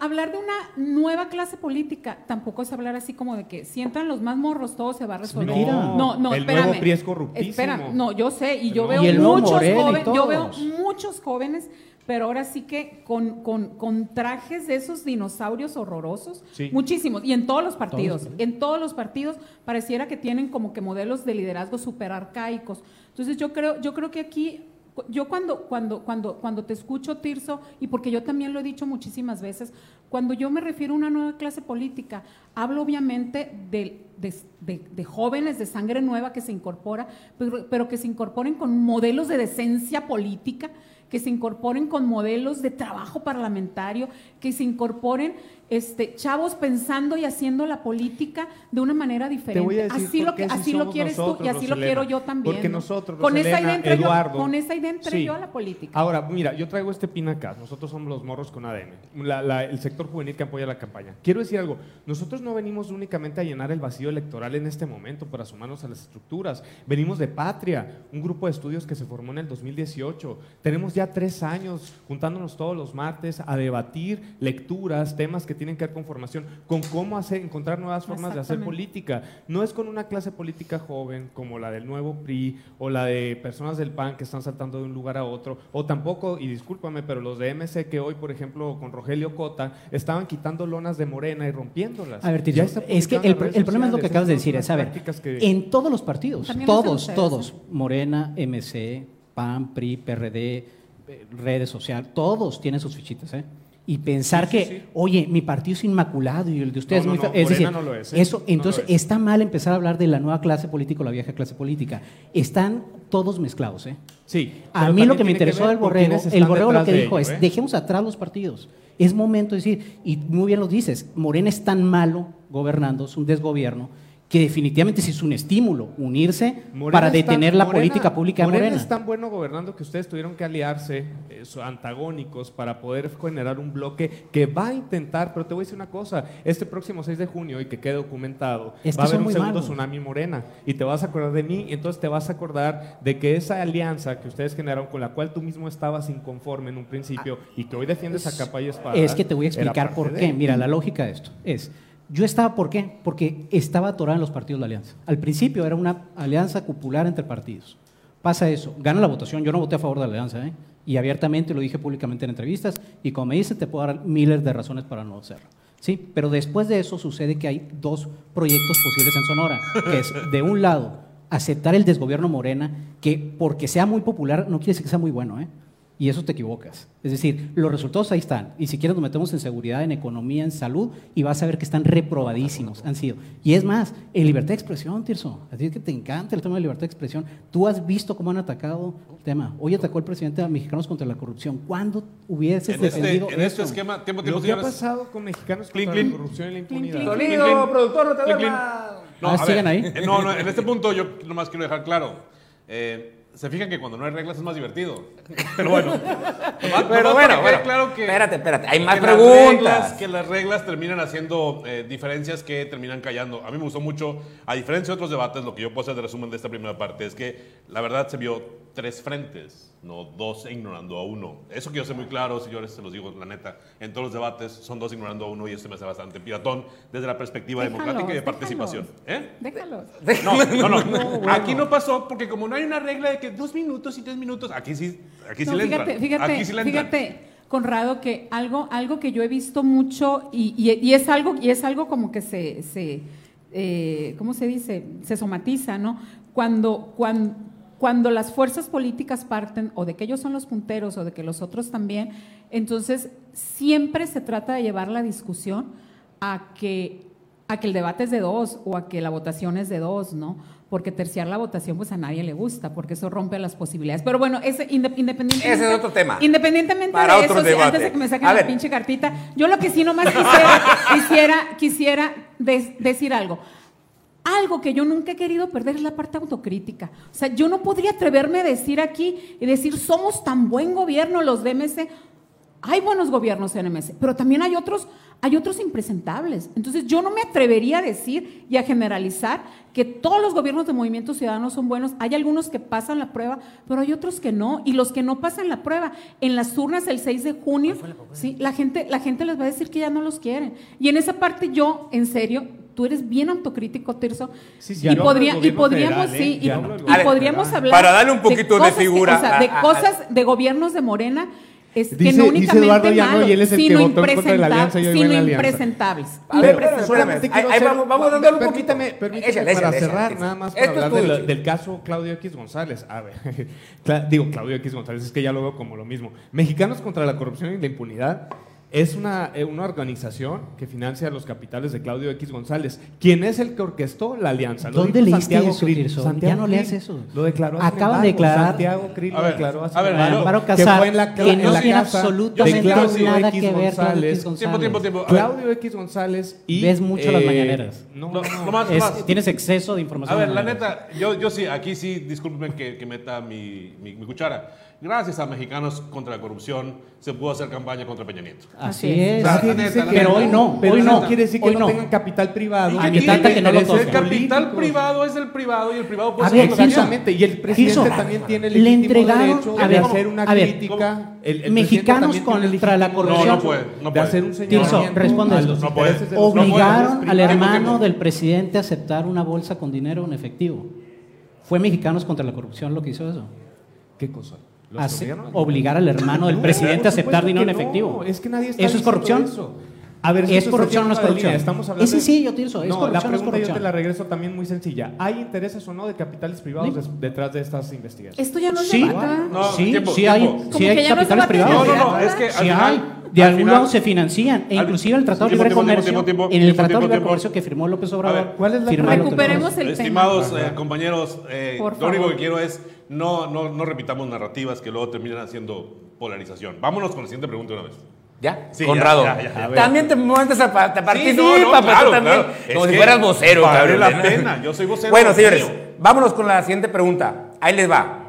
Hablar de una nueva clase política tampoco es hablar así como de que si entran los más morros todo se va a resolver. mentira. No, no, El espérame. nuevo PRI es corruptísimo. Espera, no, yo sé y yo No. veo Y muchos jóvenes, yo veo muchos jóvenes, pero ahora sí que con, con, con trajes de esos dinosaurios horrorosos, Sí. muchísimos y en todos los partidos, Todos, en todos los partidos pareciera que tienen como que modelos de liderazgo súper arcaicos. Entonces yo creo, yo creo que aquí, yo cuando, cuando, cuando, cuando te escucho, Tirso, y porque yo también lo he dicho muchísimas veces, cuando yo me refiero a una nueva clase política, hablo obviamente de, de- de- de jóvenes de sangre nueva que se incorpora, pero, pero que se incorporen con modelos de decencia política, que se incorporen con modelos de trabajo parlamentario, que se incorporen este, chavos pensando y haciendo la política de una manera diferente. así lo, que- así así lo quieres tú y así lo quiero yo también. Porque ¿no? nosotros, con esa idea entré yo- Eduardo, con esa idea entré sí. yo a la política. Ahora, mira, yo traigo este pin acá. Nosotros somos los morros con la- la- el sector juvenil que apoya la campaña. Quiero decir algo. Nosotros no venimos únicamente a llenar el vacío electoral en este momento para sumarnos a las estructuras. Venimos de Patria, un grupo de estudios que se formó en el 2018. Tenemos ya tres años juntándonos todos los martes a debatir lecturas, temas que tienen que ver con formación, con cómo hacer, encontrar nuevas formas de hacer política. No es con una clase política joven como la del nuevo PRI o la de personas del PAN que están saltando de un lugar a otro, o tampoco, y discúlpame, pero los de MC que hoy, por ejemplo, con Rogelio Cota, estaban quitando lonas de Morena y rompiéndolas. A ver, Tirso, Ya está es que el, problema es lo que acabas de decir, es, a ver, que- en todos los partidos, También todos, todos. Morena, MC, PAN, PRI, PRD, eh, redes sociales, todos tienen sus fichitas, ¿eh? Y pensar Sí, que, sí. oye, mi partido es inmaculado y el de ustedes No, es muy no. Es decir, no lo es, ¿eh? eso, lo entonces es. está mal empezar a hablar de la nueva clase política o la vieja clase política. Están todos mezclados, ¿eh? Sí. A mí lo que me interesó del borrego, el borrego lo que dijo ello, es, ¿eh? dejemos atrás los partidos. Es momento de decir, y muy bien lo dices, Morena es tan malo gobernando, es un desgobierno, que definitivamente sí es un estímulo unirse Morena para es tan- detener la Morena- política pública de Morena Morena. es tan bueno gobernando que ustedes tuvieron que aliarse, eh, antagónicos, para poder generar un bloque que va a intentar, pero te voy a decir una cosa, este próximo 6 de junio, y que quede documentado, Es que va a haber un segundo malos. tsunami morena, y te vas a acordar de mí, y entonces te vas a acordar de que esa alianza que ustedes generaron, con la cual tú mismo estabas inconforme en un principio, y que hoy defiendes a capa y espada. Es que te voy a explicar por de- qué. Mira, la lógica de esto es, yo estaba, ¿por qué? Porque estaba atorada en los partidos de la alianza. Al principio era una alianza cupular entre partidos. Pasa eso, gana la votación, yo no voté a favor de la alianza, ¿eh? y abiertamente lo dije públicamente en entrevistas, y como me dice, te puedo dar miles de razones para no hacerlo. ¿sí? Pero después de eso sucede que hay dos proyectos posibles en Sonora, que es, de un lado, aceptar el desgobierno Morena, que porque sea muy popular no quiere decir que sea muy bueno, ¿eh? Y eso te equivocas. Es decir, los resultados ahí están. Y si quieres nos metemos en seguridad, en economía, en salud, y vas a ver que están reprobadísimos, han sido. Y es más, en libertad de expresión, Tirso. A ti es que te encanta el tema de libertad de expresión. Tú has visto cómo han atacado el tema. Hoy atacó el presidente a mexicanos contra la corrupción. ¿Cuándo hubieses En este, defendido en este eso? esquema, tiempo, tiempo, Lo que ha pasado con mexicanos contra la corrupción y la impunidad. Sonido, productor, no te clink. duermas. No, Ah, a ¿siguen ver, ahí? eh, No, no, en este punto yo nomás quiero dejar claro. eh, se fijan que cuando no hay reglas es más divertido. *laughs* Pero bueno. nomás- Pero nomás bueno, claro que, espérate, espérate. Hay más que las preguntas. reglas- que las reglas terminan haciendo eh, diferencias que terminan callando. A mí me gustó mucho, a diferencia de otros debates, lo que yo puedo hacer de resumen de esta primera parte es que la verdad se vio tres frentes, no dos ignorando a uno. Eso que yo sé muy claro, señores, se los digo la neta, en todos los debates son dos ignorando a uno y eso me hace bastante piratón desde la perspectiva democrática y de Déjalos, participación. ¿Eh? Déjalos. No, no, no. *laughs* Aquí no pasó porque como no hay una regla de que dos minutos y tres minutos, aquí sí, aquí sí No, le fíjate, entran. fíjate, aquí sí le entran. fíjate, Conrado, que algo, algo que yo he visto mucho y, y- y es algo, y es algo como que se, se eh, ¿cómo se dice? Se somatiza, ¿no? Cuando, cuando, cuando las fuerzas políticas parten, o de que ellos son los punteros, o de que los otros también, entonces siempre se trata de llevar la discusión a que, a que el debate es de dos, o a que la votación es de dos, ¿no? Porque terciar la votación, pues a nadie le gusta, porque eso rompe las posibilidades. Pero bueno, ese, inde- independientemente. Ese es otro tema. Independientemente Para de otro eso, sí, antes de que me saquen A la ver. pinche cartita, yo lo que sí nomás quisiera, quisiera, quisiera des- decir algo. Algo que yo nunca he querido perder es la parte autocrítica. O sea, yo no podría atreverme a decir aquí y decir, somos tan buen gobierno los de MC. Hay buenos gobiernos en MC, pero también hay otros, hay otros impresentables. Entonces, yo no me atrevería a decir y a generalizar que todos los gobiernos de Movimiento Ciudadano son buenos. Hay algunos que pasan la prueba, pero hay otros que no. Y los que no pasan la prueba, en las urnas el 6 de junio, sí, la gente, la gente les va a decir que ya no los quieren. Y en esa parte yo, en serio, tú eres bien autocrítico, Tirso. Sí, sí, y, hablo podría- del y podríamos, federal, ¿eh? sí, y, del gobierno podríamos hablar Para darle un poquito de cosas que- figura o sea, a- de a- a- cosas de gobiernos de Morena es que Dice- no dice únicamente Eduardo Llano, y él es el que sino, votó en contra de la alianza impresentables. A ver, Impresentables. espérame, Solamente ahí- quiero ahí hacer- vamos- vamos dándole un permítame, poquito. permítame Échale, para échale, cerrar, échale. nada más para hablar de lo- del caso Claudio X González. A ver, *laughs* digo Claudio X González, es que ya lo veo como lo mismo. Mexicanos contra la corrupción y la impunidad es una, eh, una organización que financia los capitales de Claudio X González. ¿Quién es el que orquestó la alianza? Lo ¿Dónde leíste Santiago eso, Krill. Tirso? Santiago Ya no leas eso. Lo declaró hace Acaban de declarar- Santiago Krill A lo ver, declaró hace a ver, que Casar, fue en la, que en no tiene casa absolutamente de Claudio nada X que ver Claudio González. X González. Tiempo, tiempo, tiempo. A Claudio X González y... Ves mucho las mañaneras. No, No, no, más, Es- más. tienes exceso de A información. ver, la neta, yo, yo sí, aquí sí, discúlpenme que, que meta mi, mi- mi cuchara. Gracias a Mexicanos contra la Corrupción se pudo hacer campaña contra Peña Nieto. Así es. O sea, Nadie la dice neta, que pero hoy no, Pero hoy no. no quiere decir que hoy no, tengan capital privado. A que no lo intereses El toquen. capital políticos. privado es del privado y el privado puede ser. Exactamente, y el presidente también tiene el derecho a de hacer una a ver, crítica. El, el Mexicanos contra la corrupción. No, no puede, no De puede. hacer un Tirso, responde No puede. de Obligaron al hermano del presidente a aceptar una bolsa con dinero en efectivo. Fue Mexicanos contra la corrupción lo que hizo eso. ¿Qué cosa? ¿Los Hace- gobiernos? obligar al hermano del No, presidente a aceptar dinero en efectivo. Es que nadie está ¿Eso es corrupción? eso. A ver, ¿Es corrupción o no es corrupción? Estamos hablando Es de- sencillo, Tirso, ¿es no, corrupción o no la es pregunta yo te corrupción? la regreso también muy sencilla. ¿Hay intereses o no de capitales privados Sí. detrás de estas investigaciones? Esto ya no es Sí. No, sí, tiempo, sí hay, sí no capitales privados. No, no, no, es que al Sí final- hay. De al algún final- lado se financian. E inclusive el Tratado de Libre Comercio, tiempo, tiempo, en el tiempo, Tratado de Libre. Comercio que firmó López Obrador. A ver, ¿cuál es la firmó el pregunta? Recuperemos tema. el Estimados tema. eh, compañeros, eh, lo único que quiero es no, no, no repitamos narrativas que luego terminan haciendo polarización. Vámonos con la siguiente pregunta una vez. ¿Ya? Sí, Conrado. ya, ya, ya. A ver. También te mueves a, te participa, Sí, no, no, pero claro, tú también, claro. Como si fueras vocero, cabrón. la pena, yo soy vocero Bueno, señores, mío. vámonos con la siguiente pregunta. Ahí les va.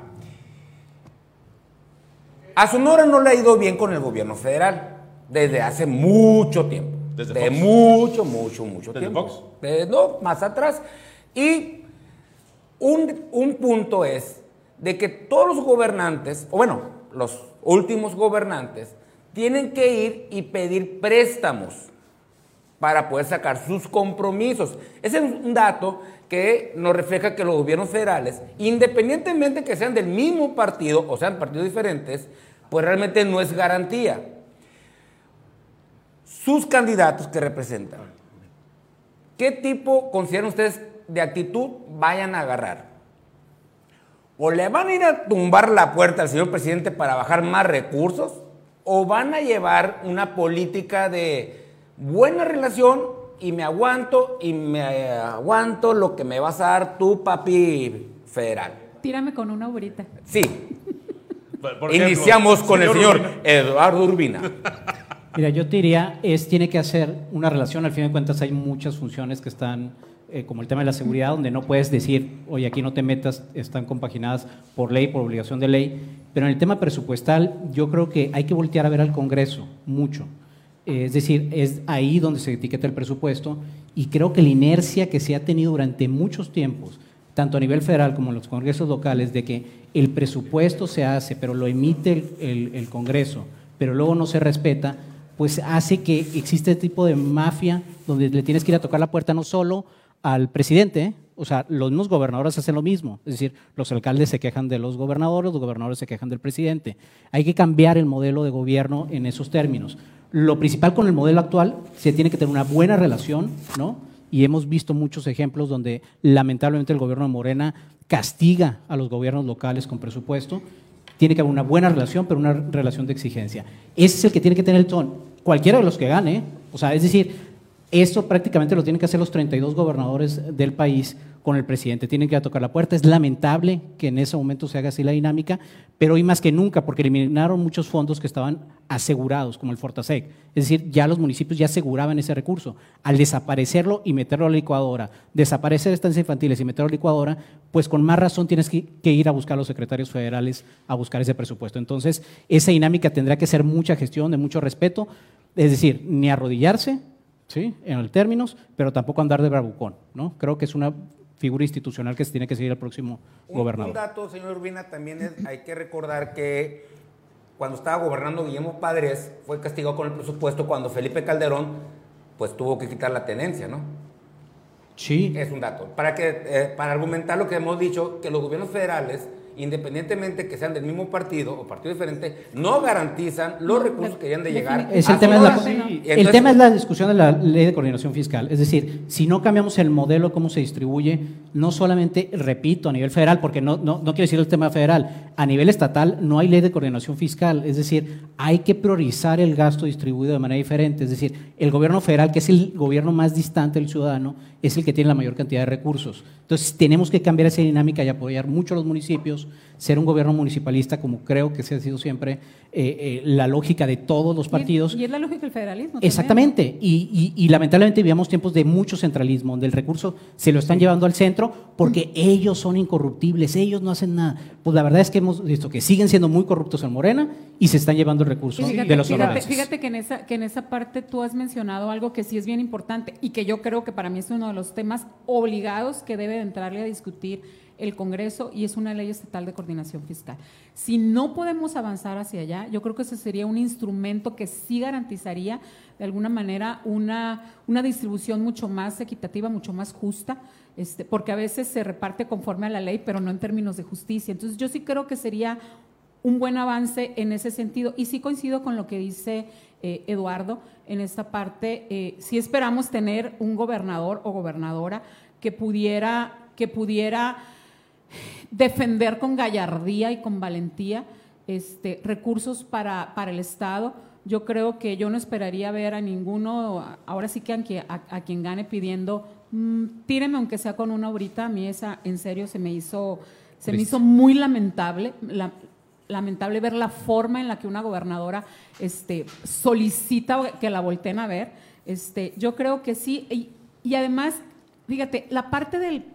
A Sonora no le ha ido bien con el gobierno federal desde hace mucho tiempo. ¿Desde de Fox? mucho, mucho, mucho ¿Desde tiempo. Fox? De- no, más atrás. Y un, un punto es de que todos los gobernantes, o bueno, los últimos gobernantes, tienen que ir y pedir préstamos para poder sacar sus compromisos. Ese es un dato que nos refleja que los gobiernos federales, independientemente que sean del mismo partido o sean partidos diferentes, pues realmente no es garantía. Sus candidatos que representan, ¿qué tipo consideran ustedes de actitud vayan a agarrar? O le van a ir a tumbar la puerta al señor presidente para bajar más recursos, o van a llevar una política de buena relación y me aguanto y me aguanto lo que me vas a dar tu papi federal. Tírame con una obrita. Sí. Por- por ejemplo, Iniciamos con el señor Urbina. Eduardo Urbina. Mira, yo te diría, es, tiene que hacer una relación, al fin de cuentas hay muchas funciones que están, eh, como el tema de la seguridad, donde no puedes decir, oye, aquí no te metas, están compaginadas por ley, por obligación de ley, pero en el tema presupuestal yo creo que hay que voltear a ver al Congreso mucho. Eh, es decir, es ahí donde se etiqueta el presupuesto y creo que la inercia que se ha tenido durante muchos tiempos, tanto a nivel federal como en los congresos locales, de que el presupuesto se hace, pero lo emite el, Congreso, pero luego no se respeta, pues hace que existe este tipo de mafia donde le tienes que ir a tocar la puerta no solo al presidente, o sea, los mismos gobernadores hacen lo mismo, es decir, los alcaldes se quejan de los gobernadores, los gobernadores se quejan del presidente. Hay que cambiar el modelo de gobierno en esos términos. Lo principal con el modelo actual, se tiene que tener una buena relación, ¿no? Y hemos visto muchos ejemplos donde lamentablemente el gobierno de Morena castiga a los gobiernos locales con presupuesto. Tiene que haber una buena relación, pero una relación de exigencia. Ese es el que tiene que tener el tono. Cualquiera de los que gane, o sea, es decir, eso prácticamente lo tienen que hacer los 32 gobernadores del país con el presidente. Tienen que tocar la puerta. Es lamentable que en ese momento se haga así la dinámica, pero hoy más que nunca, porque eliminaron muchos fondos que estaban asegurados, como el Fortasec. Es decir, ya los municipios ya aseguraban ese recurso. Al desaparecerlo y meterlo a la licuadora, desaparecer estancias infantiles y meterlo a la licuadora, pues con más razón tienes que ir a buscar a los secretarios federales a buscar ese presupuesto. Entonces, esa dinámica tendrá que ser mucha gestión, de mucho respeto, es decir, ni arrodillarse, ¿sí? en el términos, pero tampoco andar de bravucón. ¿no? Creo que es una figura institucional que se tiene que seguir al próximo Un, gobernador. un dato, señor Urbina, también es- hay que recordar que cuando estaba gobernando Guillermo Padres, fue castigado con el presupuesto cuando Felipe Calderón, pues tuvo que quitar la tenencia, ¿no? Sí, Es un dato. Para, que, eh, para argumentar lo que hemos dicho, que los gobiernos federales, independientemente que sean del mismo partido o partido diferente, no garantizan los recursos que hayan de llegar. Es el, a tema es la. Y el entonces- tema es la discusión de la ley de coordinación fiscal. Es decir, si no cambiamos el modelo, cómo se distribuye, no solamente, repito, a nivel federal, porque no, no, no quiero decir el tema federal, a nivel estatal no hay ley de coordinación fiscal. Es decir, hay que priorizar el gasto distribuido de manera diferente. Es decir, el gobierno federal, que es el gobierno más distante del ciudadano, es el que tiene la mayor cantidad de recursos. Entonces, tenemos que cambiar esa dinámica y apoyar mucho a los municipios, ser un gobierno municipalista, como creo que se ha sido siempre eh, eh, la lógica de todos los partidos. Y, y es la lógica del federalismo. también. Exactamente, y, y- y lamentablemente vivíamos tiempos de mucho centralismo, donde el recurso se lo están llevando al centro porque ellos son incorruptibles, ellos no hacen nada. Pues la verdad es que hemos visto que siguen siendo muy corruptos en Morena y se están llevando el recurso Fíjate, de los fíjate, ciudadanos. fíjate que, en esa, que en esa parte tú has mencionado algo que sí es bien importante y que yo creo que para mí es de los temas obligados que debe de entrarle a discutir el Congreso y es una ley estatal de coordinación fiscal. Si no podemos avanzar hacia allá, yo creo que ese sería un instrumento que sí garantizaría de alguna manera una, una distribución mucho más equitativa, mucho más justa, este, porque a veces se reparte conforme a la ley, pero no en términos de justicia. Entonces yo sí creo que sería un buen avance en ese sentido. Y sí coincido con lo que dice eh, Eduardo en esta parte. Eh, sí esperamos tener un gobernador o gobernadora que pudiera, que pudiera defender con gallardía y con valentía este, recursos para, para el Estado. Yo creo que yo no esperaría ver a ninguno, ahora sí que a, quien- a- a quien gane pidiendo, mm, tíreme aunque sea con una horita, a mí esa en serio se me hizo, se me Triste. hizo muy lamentable, la- lamentable ver la forma en la que una gobernadora este, solicita que la volteen a ver. Este, yo creo que sí, y, y además, fíjate, la parte del,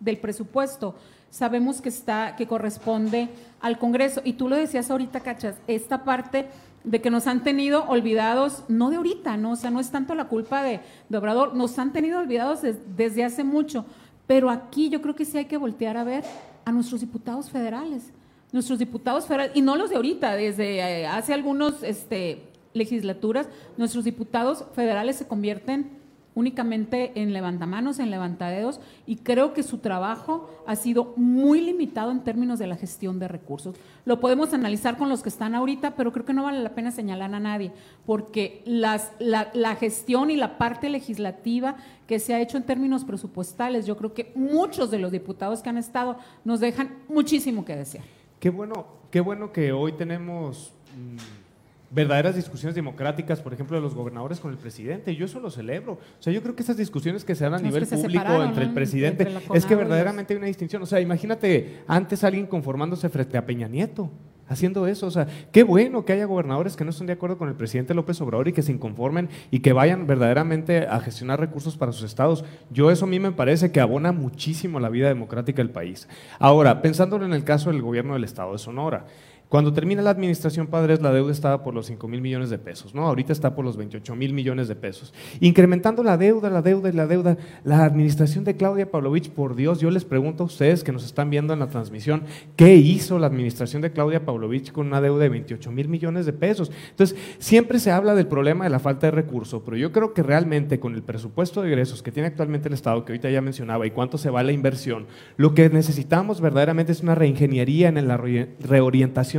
del presupuesto sabemos que está, que corresponde al Congreso. Y tú lo decías ahorita, Cachas, esta parte de que nos han tenido olvidados, no de ahorita, ¿no? O sea, no es tanto la culpa de, de Obrador, nos han tenido olvidados des- desde hace mucho. Pero aquí yo creo que sí hay que voltear a ver a nuestros diputados federales. Nuestros diputados federales, y no los de ahorita, desde eh, hace algunos este, legislaturas, nuestros diputados federales se convierten únicamente en levantamanos, en levantadedos, y creo que su trabajo ha sido muy limitado en términos de la gestión de recursos. Lo podemos analizar con los que están ahorita, pero creo que no vale la pena señalar a nadie, porque las, la, la gestión y la parte legislativa que se ha hecho en términos presupuestales, yo creo que muchos de los diputados que han estado nos dejan muchísimo que desear. Qué bueno, qué bueno que hoy tenemos mm, verdaderas discusiones democráticas, por ejemplo, de los gobernadores con el presidente. Yo eso lo celebro. O sea, yo creo que esas discusiones que se dan a nivel público entre el presidente, Entre es que verdaderamente hay una distinción. O sea, imagínate antes alguien conformándose frente a Peña Nieto. Haciendo eso, o sea, qué bueno que haya gobernadores que no estén de acuerdo con el presidente López Obrador y que se inconformen y que vayan verdaderamente a gestionar recursos para sus estados. Yo eso a mí me parece que abona muchísimo la vida democrática del país. Ahora, pensándolo en el caso del gobierno del estado de Sonora, cuando termina la administración Padres, la deuda estaba por los 5 mil millones de pesos, ¿no? Ahorita está por los 28 mil millones de pesos. Incrementando la deuda, la deuda y la deuda. La administración de Claudia Pavlovich, por Dios, yo les pregunto a ustedes que nos están viendo en la transmisión, ¿qué hizo la administración de Claudia Pavlovich con una deuda de 28 mil millones de pesos? Entonces, siempre se habla del problema de la falta de recursos, pero yo creo que realmente con el presupuesto de egresos que tiene actualmente el Estado, que ahorita ya mencionaba, y cuánto se va la inversión, lo que necesitamos verdaderamente es una reingeniería en la re-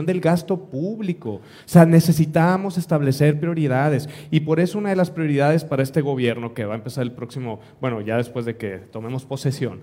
del gasto público. O sea, necesitamos establecer prioridades y por eso una de las prioridades para este gobierno que va a empezar el próximo, bueno, ya después de que tomemos posesión,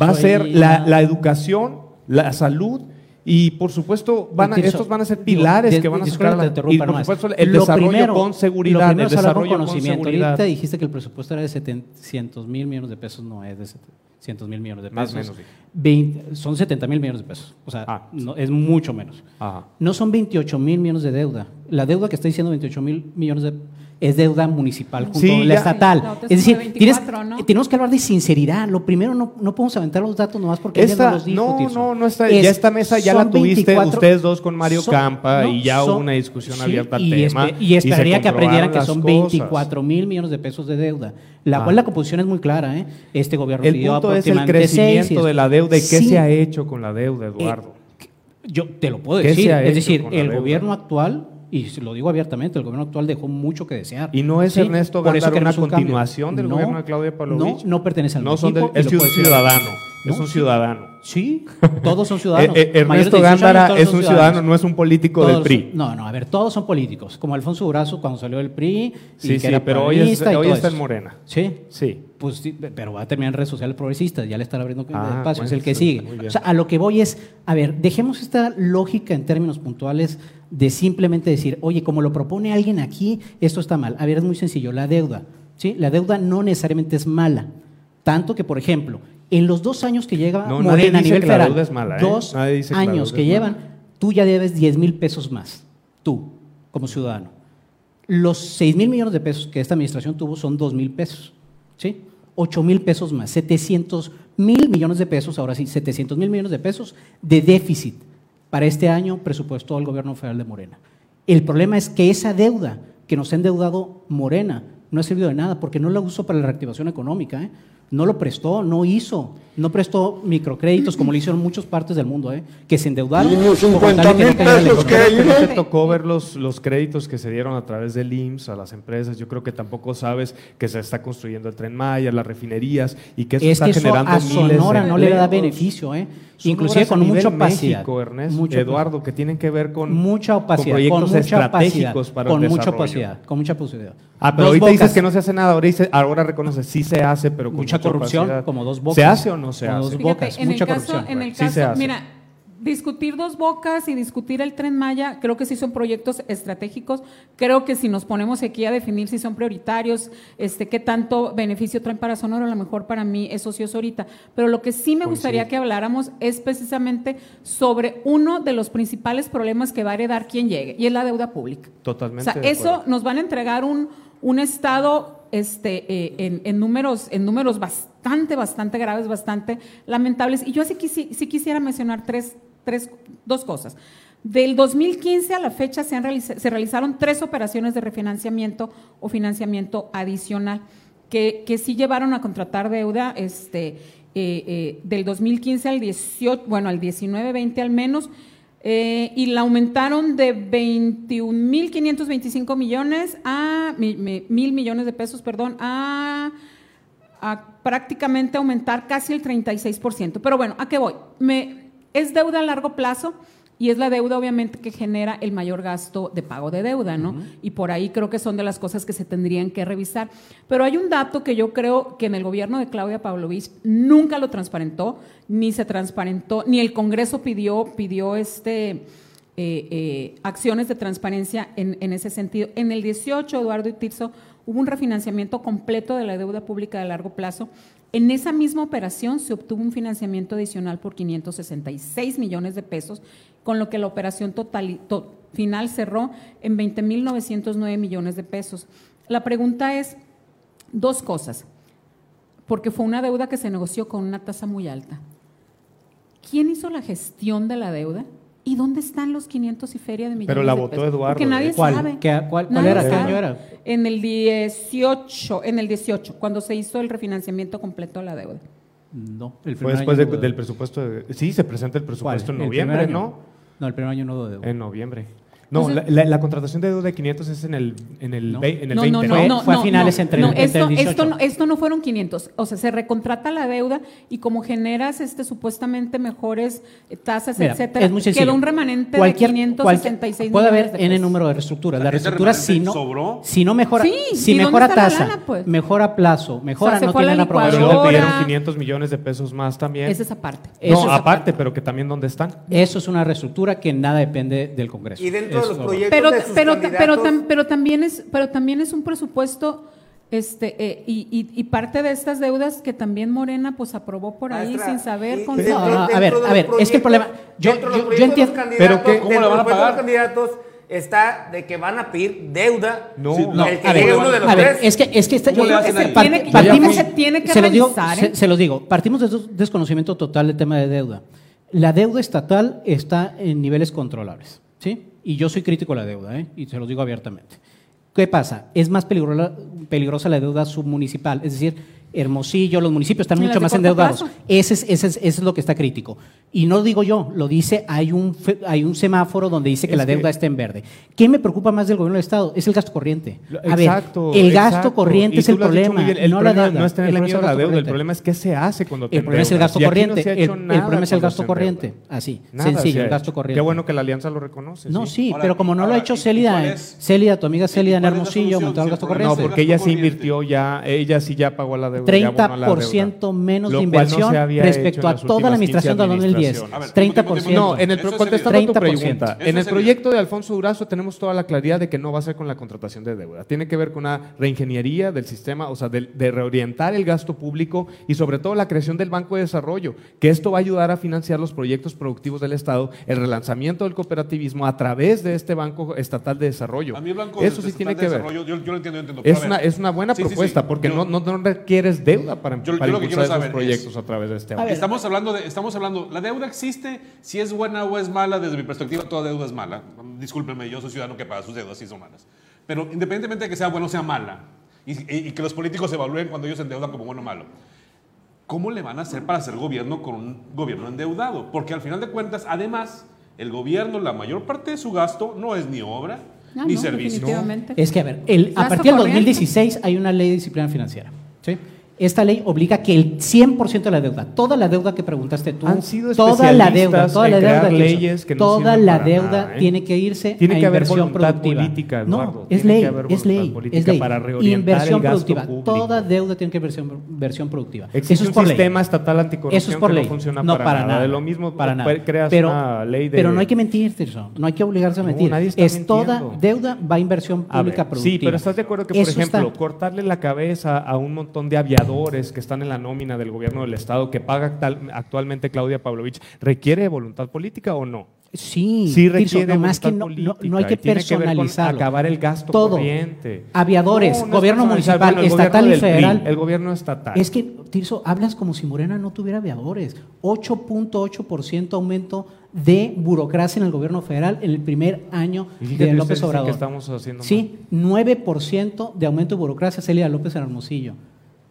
va a ser la, educación, la salud y por supuesto van a- Tirso, estos van a ser pilares que van a sacar la, y por supuesto el Lo desarrollo primero- con seguridad, el con desarrollo con conocimiento. seguridad. Ahorita dijiste que el presupuesto era de 700 mil millones de pesos, no es de 700 mil millones de Más pesos. o menos, sí. 20 son 70 mil millones de pesos, o sea, Ah. no, es mucho menos. Ajá. No son 28 mil millones de deuda. La deuda que está diciendo 28 mil millones de es deuda municipal junto Sí, con la ya. estatal. La Es decir, tienes- 24, ¿no? tenemos que hablar de sinceridad. Lo primero, no, no podemos aventar los datos nomás porque ella Esta, no los dijo. no, no, no está, Es- ya esta mesa ya la tuviste 24 ustedes dos con Mario son- Campa no, y ya hubo una discusión sí, abierta al y tema. espe- y esperaría que aprendieran que son las cosas. 24 mil millones de pesos de deuda, la Ah. cual la composición es muy clara. ¿eh? Este gobierno El pidió punto es el seis, crecimiento de la deuda y qué se ha hecho con la deuda, Eduardo. Yo te lo puedo ¿Qué decir. Es decir, el deuda? gobierno actual, y lo digo abiertamente, el gobierno actual dejó mucho que desear. Y no es Sí, Ernesto Gándara una un continuación del No, gobierno de Claudia Pavlovich. No, no pertenece al No son equipo del- es ciudadano, es un sí. ciudadano. Sí, *laughs* todos son ciudadanos. Eh, eh, Ernesto de 18 años, Gándara es un ciudadano, no es un político del PRI. No, no, a ver, todos son políticos, como Alfonso Durazo cuando salió del PRI. y Sí, que sí, era pero hoy, es- está en. Morena. Sí, Sí. pues sí, pero va a terminar en redes sociales progresistas, ya le están abriendo Ah, espacio, es el que sigue. O sea, a lo que voy es, a ver, dejemos esta lógica en términos puntuales de simplemente decir, oye, como lo propone alguien aquí, esto está mal. A ver, es muy sencillo, la deuda, ¿sí? La deuda no necesariamente es mala. Tanto que, por ejemplo, en los dos años que llega No, nadie Morena a nivel federal, mala, ¿eh? dos que años que llevan, mala. tú ya debes 10 mil pesos más, tú, como ciudadano. Los 6 mil millones de pesos que esta administración tuvo son 2 mil pesos, ¿sí? 8 mil pesos más, 700 mil millones de pesos, ahora sí, 700 mil millones de pesos de déficit para este año presupuesto al gobierno federal de Morena. El problema es que esa deuda que nos ha endeudado Morena no ha servido de nada porque no la usó para la reactivación económica, ¿eh? No lo prestó, no hizo, no prestó microcréditos como lo hicieron muchas partes del mundo, ¿eh? Que se endeudaron. De 50 que no mil pesos que hay. ¿No te tocó ver los, los créditos que se dieron a través del IMSS a las empresas? Yo creo que tampoco sabes que se está construyendo el Tren Maya, las refinerías y que eso es está que eso generando a miles Sonora de no le da beneficio, ¿eh? Son Inclusive obras a con nivel mucha opacidad. México, Ernest, Mucha Eduardo, que tienen que ver con, mucha opacidad, con proyectos con mucha estratégicos opacidad, para con el mucha desarrollo. opacidad, con mucha opacidad. Ah, pero Dos ahorita dices que no se hace nada, ahora, dice, ahora reconoce, sí se hace, pero con Mucha corrupción, opacidad. como dos bocas. ¿Se hace o no se Como hace? dos Fíjate, bocas, en mucha el caso, corrupción. en el Sí se hace. mira, discutir dos bocas y discutir el tren Maya, creo que sí son proyectos estratégicos. Creo que si nos ponemos aquí a definir si son prioritarios, este, qué tanto beneficio traen para Sonora, a lo mejor para mí es ocioso ahorita. Pero lo que sí me gustaría que habláramos es precisamente sobre uno de los principales problemas que va a heredar quien llegue, y es la deuda pública. Totalmente O sea, eso nos van a entregar un, un estado este, eh, en, en números, en números bastante, bastante graves, bastante lamentables. Y yo sí, quisi- sí quisiera mencionar tres, tres, dos cosas. Del 2015 a la fecha se, realizaron tres operaciones de refinanciamiento o financiamiento adicional que, sí llevaron a contratar deuda este, eh, eh, del 2015 al 18, bueno, al 19-20 al menos, eh, y la aumentaron de 21.525 millones a mi- mi- mil millones de pesos, perdón, a, a prácticamente aumentar casi el 36%. Pero bueno, ¿a qué voy? Me, es deuda a largo plazo y es la deuda obviamente que genera el mayor gasto de pago de deuda, ¿no? Y por ahí creo que son de las cosas que se tendrían que revisar. Pero hay un dato que yo creo que en el gobierno de Claudia Pavlovich nunca lo transparentó, ni se transparentó, ni el Congreso pidió, pidió este, eh, eh, acciones de transparencia en, en ese sentido. En el 18, Eduardo y Tirso, hubo un refinanciamiento completo de la deuda pública de largo plazo. En esa misma operación se obtuvo un financiamiento adicional por 566 millones de pesos, con lo que la operación total, to- final cerró en 20.909 millones de pesos. La pregunta es dos cosas, porque fue una deuda que se negoció con una tasa muy alta. ¿Quién hizo la gestión de la deuda? ¿Y dónde están los 500 y feria de millones Pero la de votó pesos? Eduardo, Porque nadie. ¿Cuál? sabe. ¿Qué- cuál- cuál Nadie era? ¿Qué año era? En el 18, en el 18, cuando se hizo el refinanciamiento completo de la deuda. No, el Fue primer después año de- del presupuesto. de- sí, se presenta el ¿Cuál? presupuesto en ¿El primer noviembre? ¿no? No, el primer año no deuda. En noviembre. No, Entonces- la, la- la contratación de deuda de 500 es en el, en el, No. en el No, 20, no, ¿no? Fue- no, fue a finales no, entre- no, entre esto, el 18. esto, no, esto no fueron 500, o sea, se recontrata la deuda y como generas este supuestamente mejores eh, tasas, Mira, etcétera, es muy queda un remanente Cualquier- de 566 cualquier- Puede haber de N pesos. número de reestructuras. La ¿Ese reestructura, si no, sobró? si no mejora, Sí, si ¿y dónde mejora la tasa, lana, pues? mejora plazo, mejora, O sea, se no a la tienen Pero aprobación. licuadora. pidieron Ahora- 500 millones de pesos más también. Es esa parte. Eso no, es aparte, pero que también dónde están. Eso es una reestructura que nada depende del Congreso. Y dentro Eso los proyectos pero, de sus pero, tam- pero también es, pero también es un presupuesto este, eh, y, y- y parte de estas deudas que también Morena pues aprobó por ahí Maestra, sin saber. y- con- No, dentro- no, a dentro ver, de a los ver, es que el problema- yo- dentro de los yo- yo proyectos de los entiendo- candidatos, ¿Pero qué? ¿Cómo dentro van a los pagar? candidatos está de que van a pedir deuda. No. No, el que a ver, uno de los a ver, tres. es que, es que está- partimos- se tiene que se los digo, se, ¿eh? se los digo, partimos de des- desconocimiento total del tema de deuda. La deuda estatal está en niveles controlables, ¿sí? Y yo soy crítico de la deuda, ¿eh? Y se los digo abiertamente. ¿Qué pasa? Es más peligrosa, peligrosa la deuda submunicipal, es decir, Hermosillo, los municipios están mucho más endeudados. Ese es, ese, es, ese es lo que está crítico. Y no lo digo yo, lo dice, hay un, fe- hay un semáforo donde dice que Es la que- deuda está en verde. ¿Qué me preocupa más del gobierno del Estado? Es el gasto corriente. A Exacto, ver, el gasto exacto. corriente Y es el dicho problema, El no la problema deuda. no es tener El la problema miedo es a la deuda, el corriente. problema es qué se hace cuando te El problema es el endeudas. gasto no corriente. el, problema es el gasto corriente. endeuda. Así, Nada sencillo, el gasto corriente. Qué bueno que la alianza lo reconoce. No, sí, Ahora, pero como no lo ha hecho ¿y Célida, cuál eh, es? Célida, tu amiga Célida en la Hermosillo, aumentó el gasto problema No, corriente. porque ella sí corriente. invirtió ya, ella sí ya pagó la deuda. Ya abonó la deuda. 30% menos de no inversión respecto a toda la administración de 15 2010. administraciones. A ver, 30%. tiempo, No, en el, contestando tu 30%. pregunta, en el proyecto de Alfonso Durazo tenemos toda la claridad de que no va a ser con la contratación de deuda. Tiene que ver con una reingeniería del sistema, o sea, de, de reorientar el gasto público y sobre todo la creación del Banco de Desarrollo, que esto va a ayudar a financiar los proyectos productivos del Estado, el relanzamiento del cooperativismo a través de este Banco Estatal de Desarrollo. A mí el Banco Eso sí tiene que ver. Desarrollo, Yo, yo lo entiendo, yo entiendo. Es una, es una buena Sí, sí, sí. propuesta porque Yo- no, no, no deuda para, Yo- yo para quiero impulsar esos saber proyectos es- a través de este A banco. ver. Estamos hablando de, estamos hablando, la deuda existe, si es buena o es mala, desde mi perspectiva, toda deuda es mala. Discúlpenme, yo soy ciudadano que paga sus deudas y son malas. Pero independientemente de que sea buena o sea mala, y, y- y que los políticos evalúen cuando ellos se endeudan como bueno o malo, ¿cómo le van a hacer para hacer gobierno con un gobierno endeudado? Porque al final de cuentas, además, el gobierno, la mayor parte de su gasto no es ni obra Ah, ni no, servicio. definitivamente. Es que, a ver, el- a partir del corriente. 2016 hay una ley de disciplina financiera. ¿sí? Esta ley obliga que el 100% de la deuda, toda la deuda que preguntaste tú, Han sido toda la deuda, toda la deuda, leyes que no toda la para deuda nada, ¿eh? tiene que irse Tiene a que haber inversión voluntad productiva. política, Eduardo. No, es Tiene ley, que haber es ley, es ley. para reorientar inversión el gasto productiva, público. toda deuda tiene que inversión, inversión productiva. Existe Eso es un por ley. sistema estatal anticorrupción Eso es por que ley. no funciona no, para, nada. De lo mismo para nada. pues, creas pero, una ley de... pero no hay que mentir, Tirso. No hay que obligarse a mentir. es toda deuda va a inversión pública productiva. sí, pero estás de acuerdo que, por ejemplo, cortarle la cabeza a un montón de aviadores que están en la nómina del gobierno del Estado que paga tal- actualmente Claudia Pavlovich, ¿requiere voluntad política o no? Sí, Sí requiere nomás que voluntad no, no- política no hay que que personalizarlo. acabar el gasto Todo. corriente. Aviadores, No, no es gobierno personalizar, municipal, bueno, estatal gobierno y PRI, federal. el gobierno estatal. Es que, Tirso, hablas como si Morena no tuviera aviadores. 8.8% aumento de burocracia en el gobierno federal en el primer año Y de López Obrador. que estamos haciendo Sí, 9% de aumento de burocracia, Celia López en Hermosillo.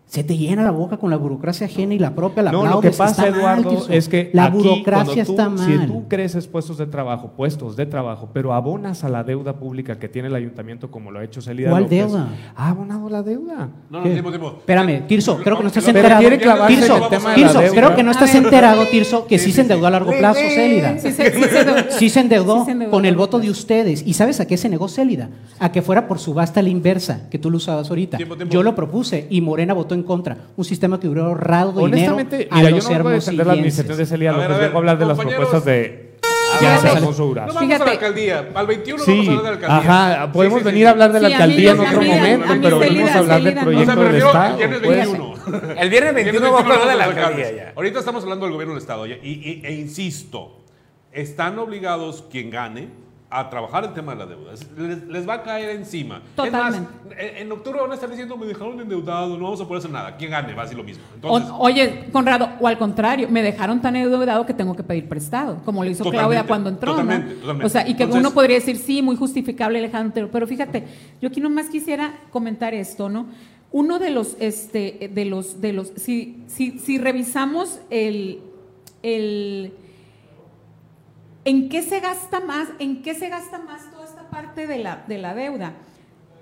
Se te llena la boca con la burocracia ajena y la propia la No, lo que pasa, mal, Eduardo, es que la aquí, burocracia cuando tú- está mal. Si tú creces puestos de trabajo, puestos de trabajo, pero abonas a la deuda pública que tiene el ayuntamiento, como lo ha hecho Celida ¿Cuál López, deuda? Ha abonado la deuda. No, no, tiempo, tiempo. Espérame, Tirso, creo que no estás enterado. Tirso, Tirso, creo que no estás enterado, Tirso, que Sí, sí sí, se endeudó a largo plazo, Célida. Sí, se- sí se endeudó. Con el voto de ustedes. ¿Y sabes a qué se negó Célida? A que fuera por subasta a la inversa, que tú lo usabas ahorita. Tiempo, tiempo. Yo lo propuse y Morena votó en contra. Un sistema que hubiera ahorrado dinero Honestamente, a mira, yo no voy a defender la administración de hermosillenses. Celida A ver, López, a ver, vengo a hablar de las propuestas de ya. Alfonso No vamos a Fíjate. la alcaldía. Al 21 Sí, vamos a hablar de la alcaldía. ajá, podemos Sí, sí, venir sí. a hablar de la alcaldía en no- otro momento, pero venimos a hablar del proyecto del refiero al Estado. viernes pues. 21. El viernes 21 vamos a hablar de la alcaldía ya. Ahorita estamos hablando del gobierno del Estado. e insisto, están obligados quien gane a trabajar el tema de la deuda. Es- Les, les va a caer encima. Totalmente. Es más, en, octubre van a estar diciendo, me dejaron endeudado, no vamos a poder hacer nada. Quien gane va a decir lo mismo. O- oye, Conrado, o al contrario, me dejaron tan endeudado que tengo que pedir prestado, como lo hizo Totalmente, Claudia cuando entró, ¿no? totalmente, totalmente. O sea, y que Entonces- uno podría decir, sí, muy justificable, Alejandro, pero fíjate, yo aquí nomás quisiera comentar esto, ¿no? Uno de los, este, de los, de los, si, si, si revisamos el, el, ¿en qué se gasta más, en qué se gasta más toda esta parte de la, de la deuda?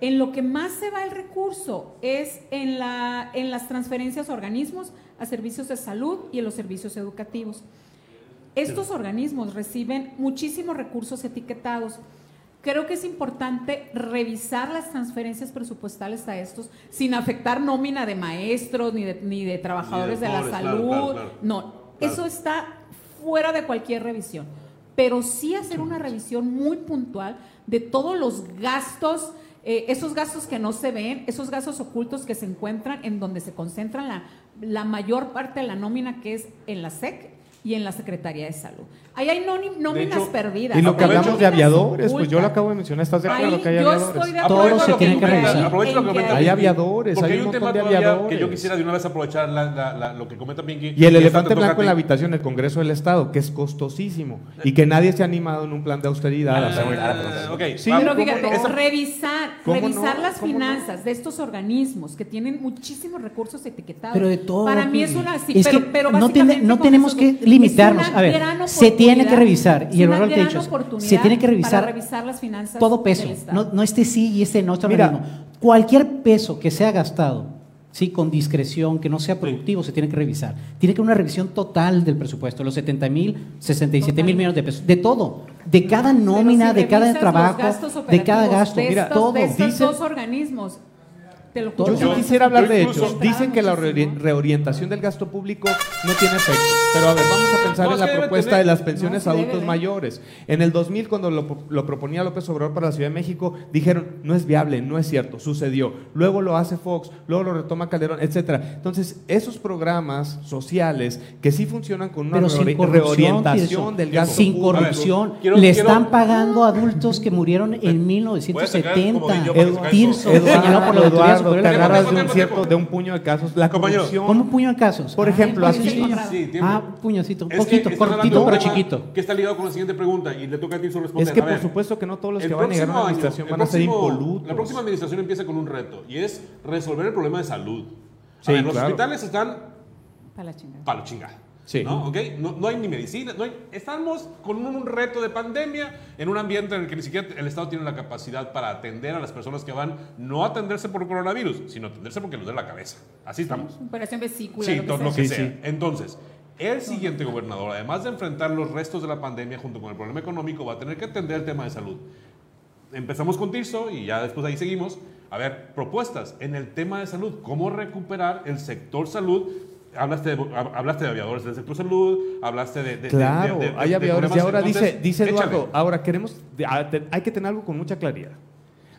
En lo que más se va el recurso es en, la, en las transferencias a organismos, a servicios de salud y en los servicios educativos. Estos organismos reciben muchísimos recursos etiquetados. Creo que es importante revisar las transferencias presupuestales a estos sin afectar nómina de maestros ni de, ni de trabajadores de la salud. claro, claro. No, eso está fuera de cualquier revisión. Pero sí hacer una revisión muy puntual de todos los gastos, eh, esos gastos que no se ven, esos gastos ocultos que se encuentran en donde se concentran la, la mayor parte de la nómina que es en la SEC y en la Secretaría de Salud. Ahí hay nóminas hecho, perdidas. Y lo que hablamos de aviadores, pues yo lo acabo de mencionar, ¿estás de acuerdo Ahí que hay yo aviadores? estoy de Todo acuerdo se en tiene que revisar. Aprovecho lo que Hay aviadores, hay hay un un tema montón de aviadores. que yo quisiera de una vez aprovechar la- la- la- lo que comenta Pinky. Y el elefante blanco en la habitación, el Congreso del Estado, que es costosísimo y que nadie se ha animado en un plan de austeridad. a hacer. Ah, ok, Sí, vamos, Pero ¿cómo- fíjate, revisar, ¿Cómo revisar no? las finanzas de estos organismos que tienen muchísimos recursos etiquetados. Pero de todo. Para mí es una sí, Es pero, no, tenemos que limitarnos. A ver, se tiene que oportunidad, revisar. Y el valor que he gran dicho es, oportunidad se tiene que revisar, para revisar las finanzas todo peso. No, no este sí y este no. Este Mira. organismo. Cualquier peso que sea gastado, sí, con discreción, que no sea productivo, se tiene que revisar. Tiene que haber una revisión total del presupuesto, los 70 mil, 67 mil millones de pesos, de todo, de cada nómina, si de cada trabajo, de cada operativos gasto, de mira, estos, todo. de estos Dicen- dos organismos, te lo Yo juro. Yo quisiera hablar yo de hechos. Dicen que la reori- reorientación del gasto público no tiene efectos. Pero a ver, vamos a pensar No, en la propuesta tener. de las pensiones No, a adultos mayores. En el 2000, cuando lo, lo proponía López Obrador para la Ciudad de México, dijeron, no es viable, no es cierto, sucedió. Luego lo hace Fox, luego lo retoma Calderón, etcétera. Entonces, esos programas sociales que sí funcionan con una sin corrupción, reorientación del gasto sin público. corrupción. quiero- Le quiero- están pagando a adultos que murieron en Voy a sacar como 1970. yo para que se caiga Tirso, eso. señalado por la Autoridad Eduardo, Te agarras de un tiempo, cierto, tiempo. de un puño de casos. La Compañero. corrupción. ¿Cómo puño de casos? Por ejemplo, Ay, aquí. sí, Conrado. Sí, tiempo. Ah, puñocito, Es que poquito, cortito, pero un chiquito. Que está ligado con la siguiente pregunta y le toca a ti su responder. Es que por supuesto que no todos los que van a llegar a año, administración van a ser impolutos. La próxima administración empieza con un reto y es resolver el problema de salud. A Sí, ver, los claro. hospitales están Para la chingada. para la chingada. Sí. ¿no? ¿Ok? No, no hay ni medicina. No hay- estamos con un, un reto de pandemia en un ambiente en el que ni siquiera el Estado tiene la capacidad para atender a las personas que van, no a atenderse por coronavirus, sino atenderse porque les duele la cabeza. Así estamos. Operación vesícula. Sí, lo que lo que Sí, sea. sí. Entonces, el siguiente gobernador, además de enfrentar los restos de la pandemia junto con el problema económico, va a tener que atender el tema de salud. Empezamos con Tirso y ya después ahí seguimos. A ver, propuestas en el tema de salud. ¿Cómo recuperar el sector salud? Hablaste de, hab- hablaste de aviadores del sector salud, hablaste de... de- Claro, de- de- de- hay de aviadores. Y ahora Entonces, dice, dice échale. Eduardo, ahora queremos, de- a- te- hay que tener algo con mucha claridad.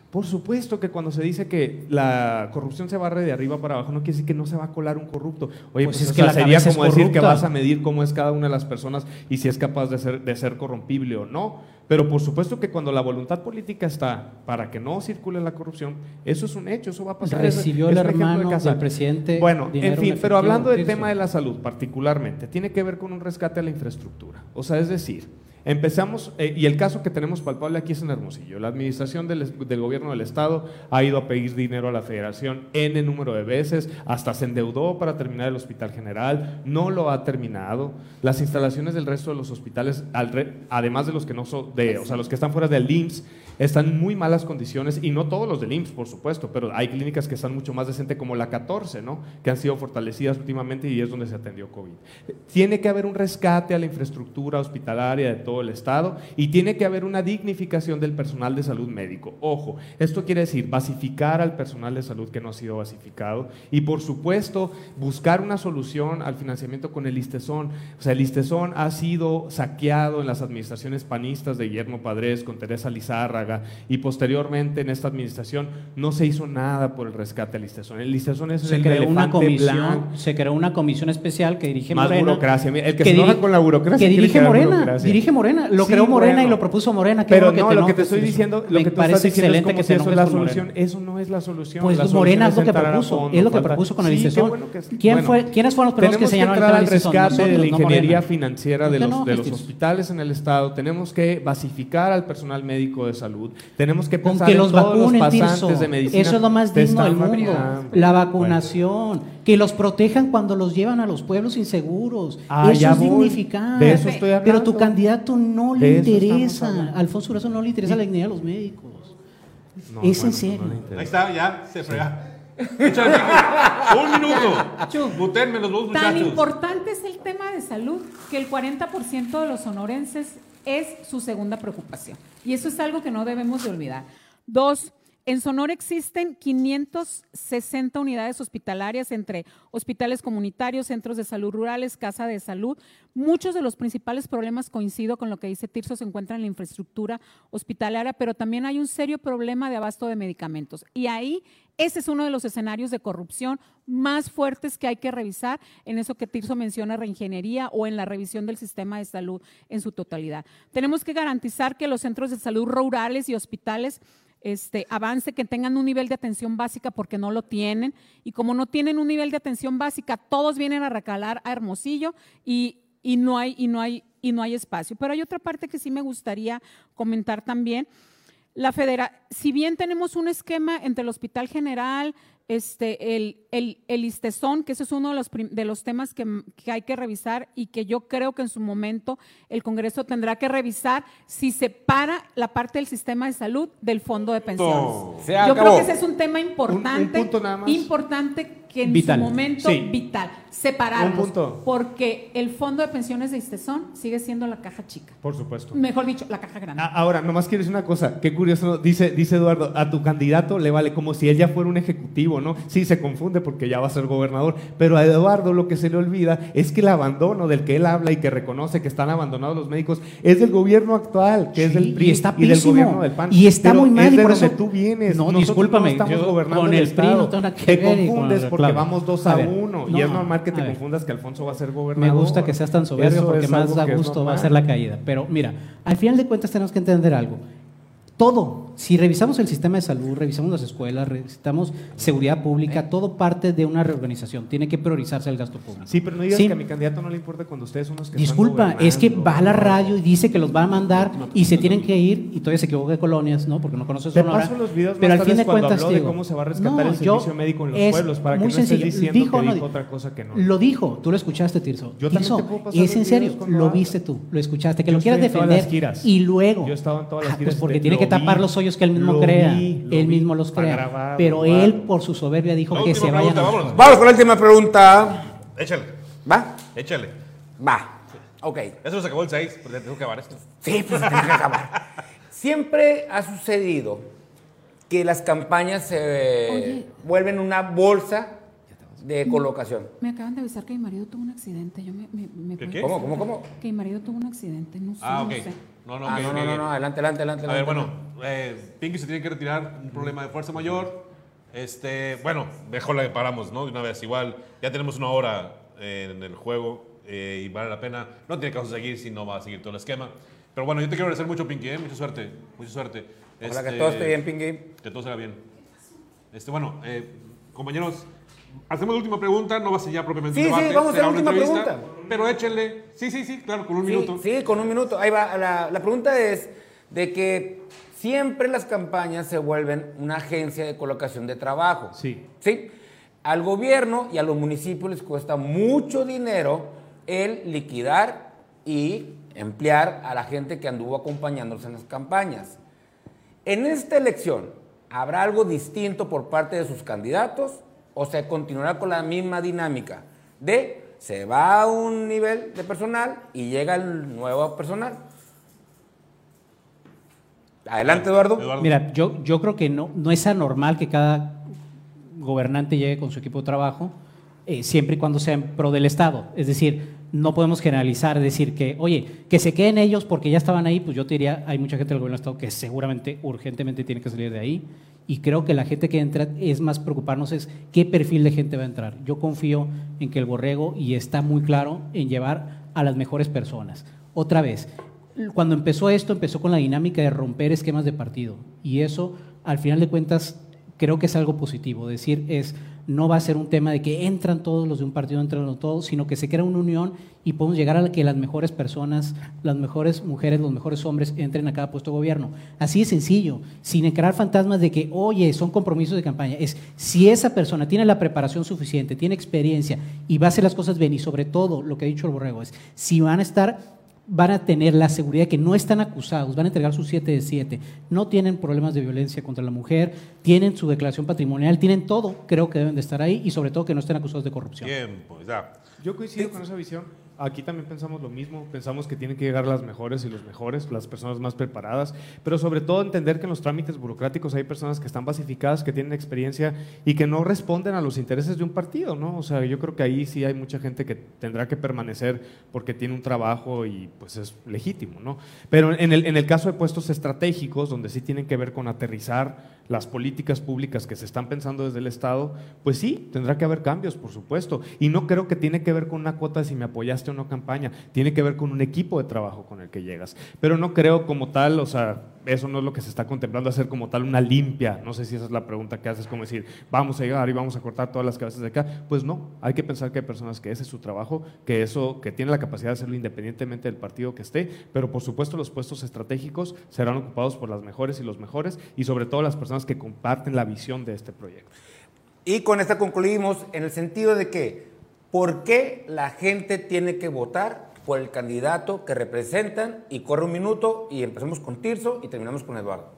Por supuesto que cuando se dice que la corrupción se barre de arriba para abajo, no quiere decir que no se va a colar un corrupto. Oye, Pues pues, es o que sea, la sería como decir que vas a medir cómo es cada una de las personas y si es capaz de ser, de ser corrompible o no. Pero por supuesto que cuando la voluntad política está para que no circule la corrupción, eso es un hecho, eso va a pasar. Es- Recibió es el de hermano casa. del presidente Bueno, en fin, pero hablando del tema de la salud particularmente, tiene que ver con un rescate a la infraestructura. O sea, es decir, Empezamos, eh, y el caso que tenemos palpable aquí es en Hermosillo. La administración del, del gobierno del Estado ha ido a pedir dinero a la federación N número de veces, hasta se endeudó para terminar el hospital general, no lo ha terminado. Las instalaciones del resto de los hospitales, al re- además de los que no son de, o sea, los que están fuera del IMSS, están en muy malas condiciones, y no todos los del IMSS, por supuesto, pero hay clínicas que están mucho más decentes como la 14, ¿no? Que han sido fortalecidas últimamente y es donde se atendió COVID. Tiene que haber un rescate a la infraestructura hospitalaria de todo el Estado y tiene que haber una dignificación del personal de salud médico. Ojo, esto quiere decir basificar al personal de salud que no ha sido basificado y por supuesto buscar una solución al financiamiento con el ISTESON. O sea, el ISTESON ha sido saqueado en las administraciones panistas de Guillermo Padres con Teresa Y posteriormente en esta administración no se hizo nada por el rescate al ISTESON. El ISTESON es Se el creó una comisión, blanco. se creó una comisión especial que dirige Más Morena. burocracia. Mira, el que se enoja con la burocracia Que dirige Morena, burocracia. dirige Morena. Lo Sí, creó Morena bueno. y lo propuso Morena. qué Pero no, te lo que te estoy diciendo, lo que tú parece estás diciendo es excelente como que si eso es la con Morena. solución. Eso no es la solución. Pues La Morena solución es lo que propuso, fondo, es lo que falta- propuso con el bueno que- ¿Quién fue- ¿Quiénes fueron los primeros que señalaron el al rescate de la ingeniería Morena. financiera de ¿Por qué los, hospitales en el Estado. Tenemos que basificar al personal médico de salud. Tenemos que pensar que en los todos vacunen, los Tirso. pasantes de medicina. Eso es lo más digno del mundo. La Bueno. vacunación. Que los protejan cuando los llevan a los pueblos inseguros. Ah, eso ya es dignificar. De eso estoy Pero tu candidato no De le interesa. Alfonso Durazo no le interesa la dignidad de los médicos. No, es en bueno, serio. no le interesa. Ahí está, ya, se frega. Pinky. Un minuto. Mutenme los dos Tan muchachos. importante es el tema de salud que el 40% de los sonorenses es su segunda preocupación. Y eso es algo que no debemos de olvidar. Dos, en Sonora existen 560 unidades hospitalarias entre hospitales comunitarios, centros de salud rurales, casa de salud. Muchos de los principales problemas, coincido con lo que dice Tirso, se encuentran en la infraestructura hospitalaria, pero también hay un serio problema de abasto de medicamentos. Y ahí ese es uno de los escenarios de corrupción más fuertes que hay que revisar en eso que Tirso menciona, reingeniería o en la revisión del sistema de salud en su totalidad. Tenemos que garantizar que los centros de salud rurales y hospitales este, avance, que tengan un nivel de atención básica porque no lo tienen. Y como no tienen un nivel de atención básica, todos vienen a recalar a Hermosillo y, no hay espacio. Pero hay otra parte que sí me gustaría comentar también. La federa si bien tenemos un esquema entre el Hospital General, este, el, el, el ISTESON, que ese es uno de los, de los temas que, que hay que revisar y que yo creo que en su momento el Congreso tendrá que revisar si separa la parte del sistema de salud del fondo de pensiones. Yo creo que ese es un tema importante, Un- un punto nada más. importante que en Vital. su momento Sí. vital, separarlos, Un punto. porque el fondo de pensiones de ISTESON sigue siendo la caja chica, Por supuesto. mejor dicho, la caja grande. Ah, Ahora, nomás quiero decir una cosa, qué curioso, dice, dice Eduardo, a tu candidato le vale como si él ya fuera un ejecutivo, ¿no? Sí, se confunde porque ya va a ser gobernador, pero a Eduardo lo que se le olvida es que el abandono del que él habla y que reconoce que están abandonados los médicos es del gobierno actual, que es del PRI y está del pésimo. gobierno del PAN. Y está Pero muy mal, es y de por donde eso- tú vienes. No, Nosotros discúlpame, no estamos yo gobernando con el PRI no Estado. que Te y confundes porque reclamo. vamos dos A a, ver, uno y no, es normal que te a confundas que Alfonso va a ser Me gobernador. gusta que seas tan soberbio Eso porque más es gusto va a ser la caída. Pero mira, al final de cuentas tenemos que entender algo. Todo, si revisamos el sistema de salud, revisamos las escuelas, revisamos seguridad pública, todo parte de una reorganización. Tiene que priorizarse el gasto público. Sí, pero no digas Sí. que a mi candidato no le importa cuando ustedes son los que Disculpa, están es que va a la radio y dice que los va a mandar y se tienen que ir y todavía se equivoca de colonias, ¿no? Porque no conoce Te paso los videos pero al fin de cuentas habló de digo, cómo se va a rescatar no, el yo- servicio médico en los es pueblos, para que muy no estés diciendo Dijo, que no, dijo otra cosa que no. Lo dijo, tú lo escuchaste, Tirso. Yo también Tirso, te puedo es en serio, lo viste tú, lo escuchaste, que Yo lo quieras defender giras. y luego Yo he estado en todas las Ah, giras, pues porque te- tiene que tapar los hoyos que él mismo lo crea, vi, él vi, mismo los crea, grabado, pero él por su soberbia dijo La que se vayan pregunta, vámonos. Vamos con la última pregunta. Échale, ¿Va? échale. Va. Ok. Eso se acabó el 6, porque tengo que acabar esto. Sí, pues tiene que acabar. Siempre ha sucedido que las campañas se Oye. vuelven una bolsa de colocación. Me acaban de avisar que mi marido tuvo un accidente. Yo me, me, me ¿Qué, qué? ¿Cómo, cómo, cómo? Que mi marido tuvo un accidente. No sé. Ah, no ok. sé. No, no, Ah, no, ok, no, no, no, adelante, adelante, adelante. A ver, bueno, eh, Pinky se tiene que retirar, un problema de fuerza mayor. Este, bueno, mejor la paramos, ¿no? De una vez, igual, ya tenemos una hora eh, en el juego eh, y vale la pena. No tiene caso seguir si no va a seguir todo el esquema. Pero bueno, yo te quiero agradecer mucho, Pinky, ¿eh? Mucha suerte, mucha suerte. Ojalá que Este, todo esté bien, Pinky. Que todo salga bien. Este, bueno, eh, compañeros, Hacemos la última pregunta, no va a ser ya propiamente Sí, un sí, vamos a hacer la última pregunta. Pero échenle. Sí, sí, sí, claro, con un Sí, minuto. Sí, con un minuto. Ahí va. La, la pregunta es de que siempre las campañas se vuelven una agencia de colocación de trabajo. Sí. ¿Sí? Al gobierno y a los municipios les cuesta mucho dinero el liquidar y emplear a la gente que anduvo acompañándolos en las campañas. En esta elección, ¿habrá algo distinto por parte de sus candidatos o se continuará con la misma dinámica de se va a un nivel de personal y llega el nuevo personal? Adelante, Eduardo. Eduardo. Mira, yo, yo creo que no, no es anormal que cada gobernante llegue con su equipo de trabajo, eh, siempre y cuando sea en pro del Estado. Es decir, no podemos generalizar, decir que, oye, que se queden ellos porque ya estaban ahí, pues yo te diría, hay mucha gente del gobierno del Estado que seguramente, urgentemente tiene que salir de ahí. Y creo que la gente que entra es más preocuparnos es qué perfil de gente va a entrar. Yo confío en que el borrego, y está muy claro, en llevar a las mejores personas. Otra vez, cuando empezó esto, empezó con la dinámica de romper esquemas de partido. Y eso, al final de cuentas, creo que es algo positivo. Decir, es, no va a ser un tema de que entran todos los de un partido, entran todos, sino que se crea una unión y podemos llegar a que las mejores personas, las mejores mujeres, los mejores hombres entren a cada puesto de gobierno. Así de sencillo, sin crear fantasmas de que, oye, son compromisos de campaña. Es si esa persona tiene la preparación suficiente, tiene experiencia y va a hacer las cosas bien, y sobre todo, lo que ha dicho el borrego, es si van a estar van a tener la seguridad de que no están acusados, van a entregar sus 7 de 7, no tienen problemas de violencia contra la mujer, tienen su declaración patrimonial, tienen todo, creo que deben de estar ahí y sobre todo que no estén acusados de corrupción. Tiempo, ya. Yo coincido con esa visión. Aquí también pensamos lo mismo, pensamos que tienen que llegar las mejores y los mejores, las personas más preparadas, pero sobre todo entender que en los trámites burocráticos hay personas que están basificadas, que tienen experiencia y que no responden a los intereses de un partido, ¿no? O sea, yo creo que ahí sí hay mucha gente que tendrá que permanecer porque tiene un trabajo y pues es legítimo, ¿no? Pero en el, en el caso de puestos estratégicos, donde sí tienen que ver con aterrizar las políticas públicas que se están pensando desde el Estado, pues sí, tendrá que haber cambios, por supuesto. Y no creo que tiene que ver con una cuota de si me apoyaste o no campaña, tiene que ver con un equipo de trabajo con el que llegas. Pero no creo como tal, o sea, eso no es lo que se está contemplando hacer como tal una limpia. No sé si esa es la pregunta que haces, como decir, vamos a llegar y vamos a cortar todas las cabezas de acá. Pues no, hay que pensar que hay personas que ese es su trabajo, que eso, que tienen la capacidad de hacerlo independientemente del partido que esté, pero por supuesto los puestos estratégicos serán ocupados por las mejores y los mejores y sobre todo las personas que comparten la visión de este proyecto. Y con esta concluimos en el sentido de que, ¿por qué la gente tiene que votar por el candidato que representan? Y corre un minuto y empezamos con Tirso y terminamos con Eduardo.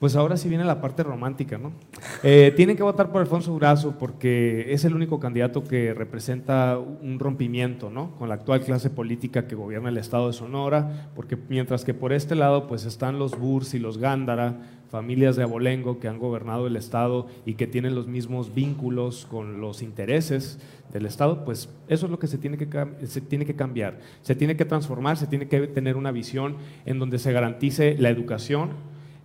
Pues ahora sí viene la parte romántica, ¿no? Eh, tienen que votar por Alfonso Durazo porque es el único candidato que representa un rompimiento, ¿no? Con la actual clase política que gobierna el estado de Sonora, porque mientras que por este lado pues están los Burs y los Gándara, familias de abolengo que han gobernado el estado y que tienen los mismos vínculos con los intereses del estado, pues eso es lo que se tiene que, se tiene que cambiar, se tiene que transformar, se tiene que tener una visión en donde se garantice la educación,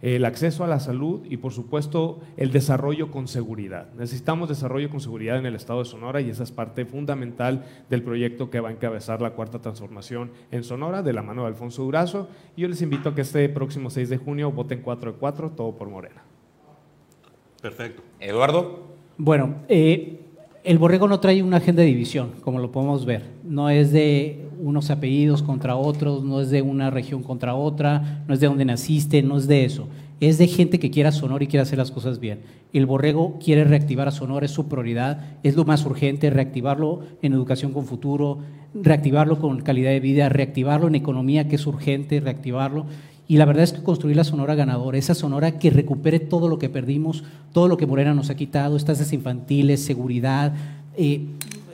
el acceso a la salud y por supuesto el desarrollo con seguridad. Necesitamos desarrollo con seguridad en el estado de Sonora y esa es parte fundamental del proyecto que va a encabezar la cuarta transformación en Sonora de la mano de Alfonso Durazo. Y yo les invito a que este próximo 6 de junio voten 4 de 4, todo por Morena. Perfecto. Eduardo. Bueno, eh, el borrego no trae una agenda de división, como lo podemos ver. No es de unos apellidos contra otros, no es de una región contra otra, no es de donde naciste, no es de eso. Es de gente que quiera Sonora y quiere hacer las cosas bien. El borrego quiere reactivar a Sonora, es su prioridad, es lo más urgente, reactivarlo en educación con futuro, reactivarlo con calidad de vida, reactivarlo en economía, que es urgente, reactivarlo. Y la verdad es que construir la Sonora ganadora, esa Sonora que recupere todo lo que perdimos, todo lo que Morena nos ha quitado, estancias infantiles, seguridad, eh,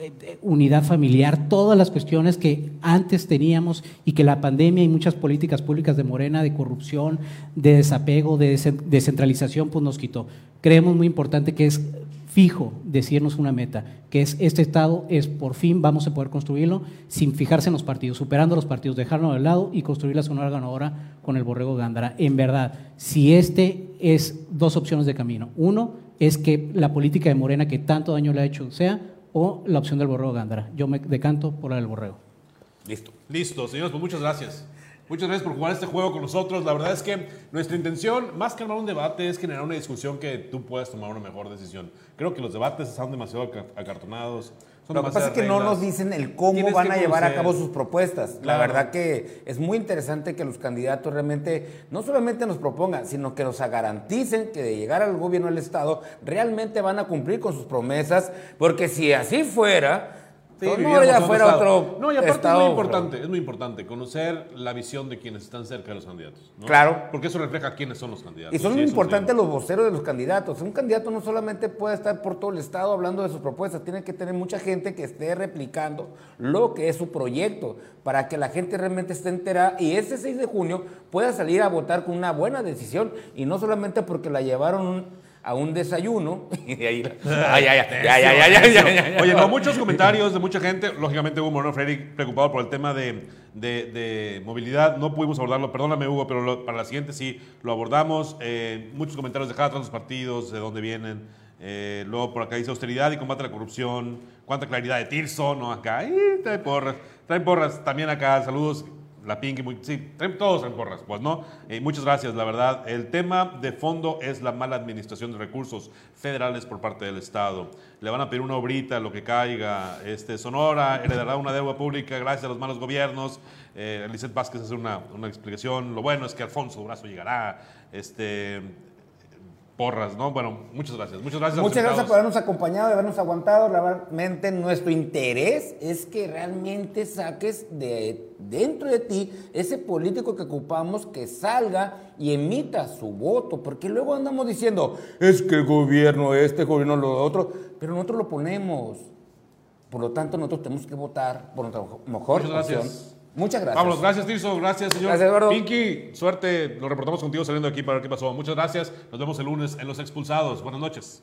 eh, unidad familiar, todas las cuestiones que antes teníamos y que la pandemia y muchas políticas públicas de Morena, de corrupción, de desapego, de descen- descentralización, pues nos quitó. Creemos muy importante que es fijo decirnos una meta, que es este Estado es por fin vamos a poder construirlo sin fijarse en los partidos, superando los partidos, dejarlo de lado y construir la Sonora ganadora con el Borrego Gándara. En verdad, si este es dos opciones de camino. Uno es que la política de Morena que tanto daño le ha hecho sea o la opción del Borrego Gándara. Yo me decanto por la del Borrego. Listo. Listo, señores, pues muchas gracias. Muchas gracias por jugar este juego con nosotros. La verdad es que nuestra intención, más que armar un debate, es generar una discusión que tú puedas tomar una mejor decisión. Creo que los debates están demasiado aca- acartonados. Lo que pasa es que no nos dicen el cómo Tienes van a llevar a cabo sus propuestas. La verdad que es muy interesante que los candidatos realmente no solamente nos propongan, sino que nos garanticen que de llegar al gobierno del Estado realmente van a cumplir con sus promesas, porque si así fuera, Sí, no, ya fuera estado. otro No, y aparte estado, es muy importante, es muy importante conocer la visión de quienes están cerca de los candidatos. ¿no? Claro. Porque eso refleja quiénes son los candidatos. Y son muy importantes los voceros de los candidatos. Un candidato no solamente puede estar por todo el estado hablando de sus propuestas, tiene que tener mucha gente que esté replicando lo que es su proyecto para que la gente realmente esté enterada y ese 6 de junio pueda salir a votar con una buena decisión y no solamente porque la llevaron un- a un desayuno *laughs* y de ahí... Oye, no, muchos comentarios de mucha gente. Lógicamente Hugo Moreno Freddy preocupado por el tema de, de, movilidad. No pudimos abordarlo, perdóname Hugo, pero para la siguiente sí lo abordamos. Eh, muchos comentarios de cada los partidos, de dónde vienen. Eh, luego por acá dice austeridad y combate a la corrupción. Cuánta claridad de Tirso, ¿no? Acá. Y trae porras. Trae porras también acá. Saludos. La Pinky, muy, sí, todos en porras, pues, ¿no? Eh, muchas gracias, la verdad. El tema de fondo es la mala administración de recursos federales por parte del Estado. Le van a pedir una obrita, lo que caiga. Este, Sonora heredará una deuda pública gracias a los malos gobiernos. Eh, Eliseth Vázquez hace una, una explicación. Lo bueno es que Alfonso Durazo llegará. Este, porras, ¿no? Bueno, muchas gracias. Muchas gracias. Muchas gracias por habernos acompañado, de habernos aguantado. Realmente nuestro interés es que realmente saques de dentro de ti ese político que ocupamos que salga y emita su voto, porque luego andamos diciendo, es que el gobierno este, el gobierno lo otro, pero nosotros lo ponemos. Por lo tanto, nosotros tenemos que votar por nuestra mejor opción. Muchas gracias. Vámonos, gracias Tirso, gracias señor. Gracias, Eduardo. Pinky, suerte, lo reportamos contigo saliendo de aquí para ver qué pasó. Muchas gracias, nos vemos el lunes en Los Expulsados. Buenas noches.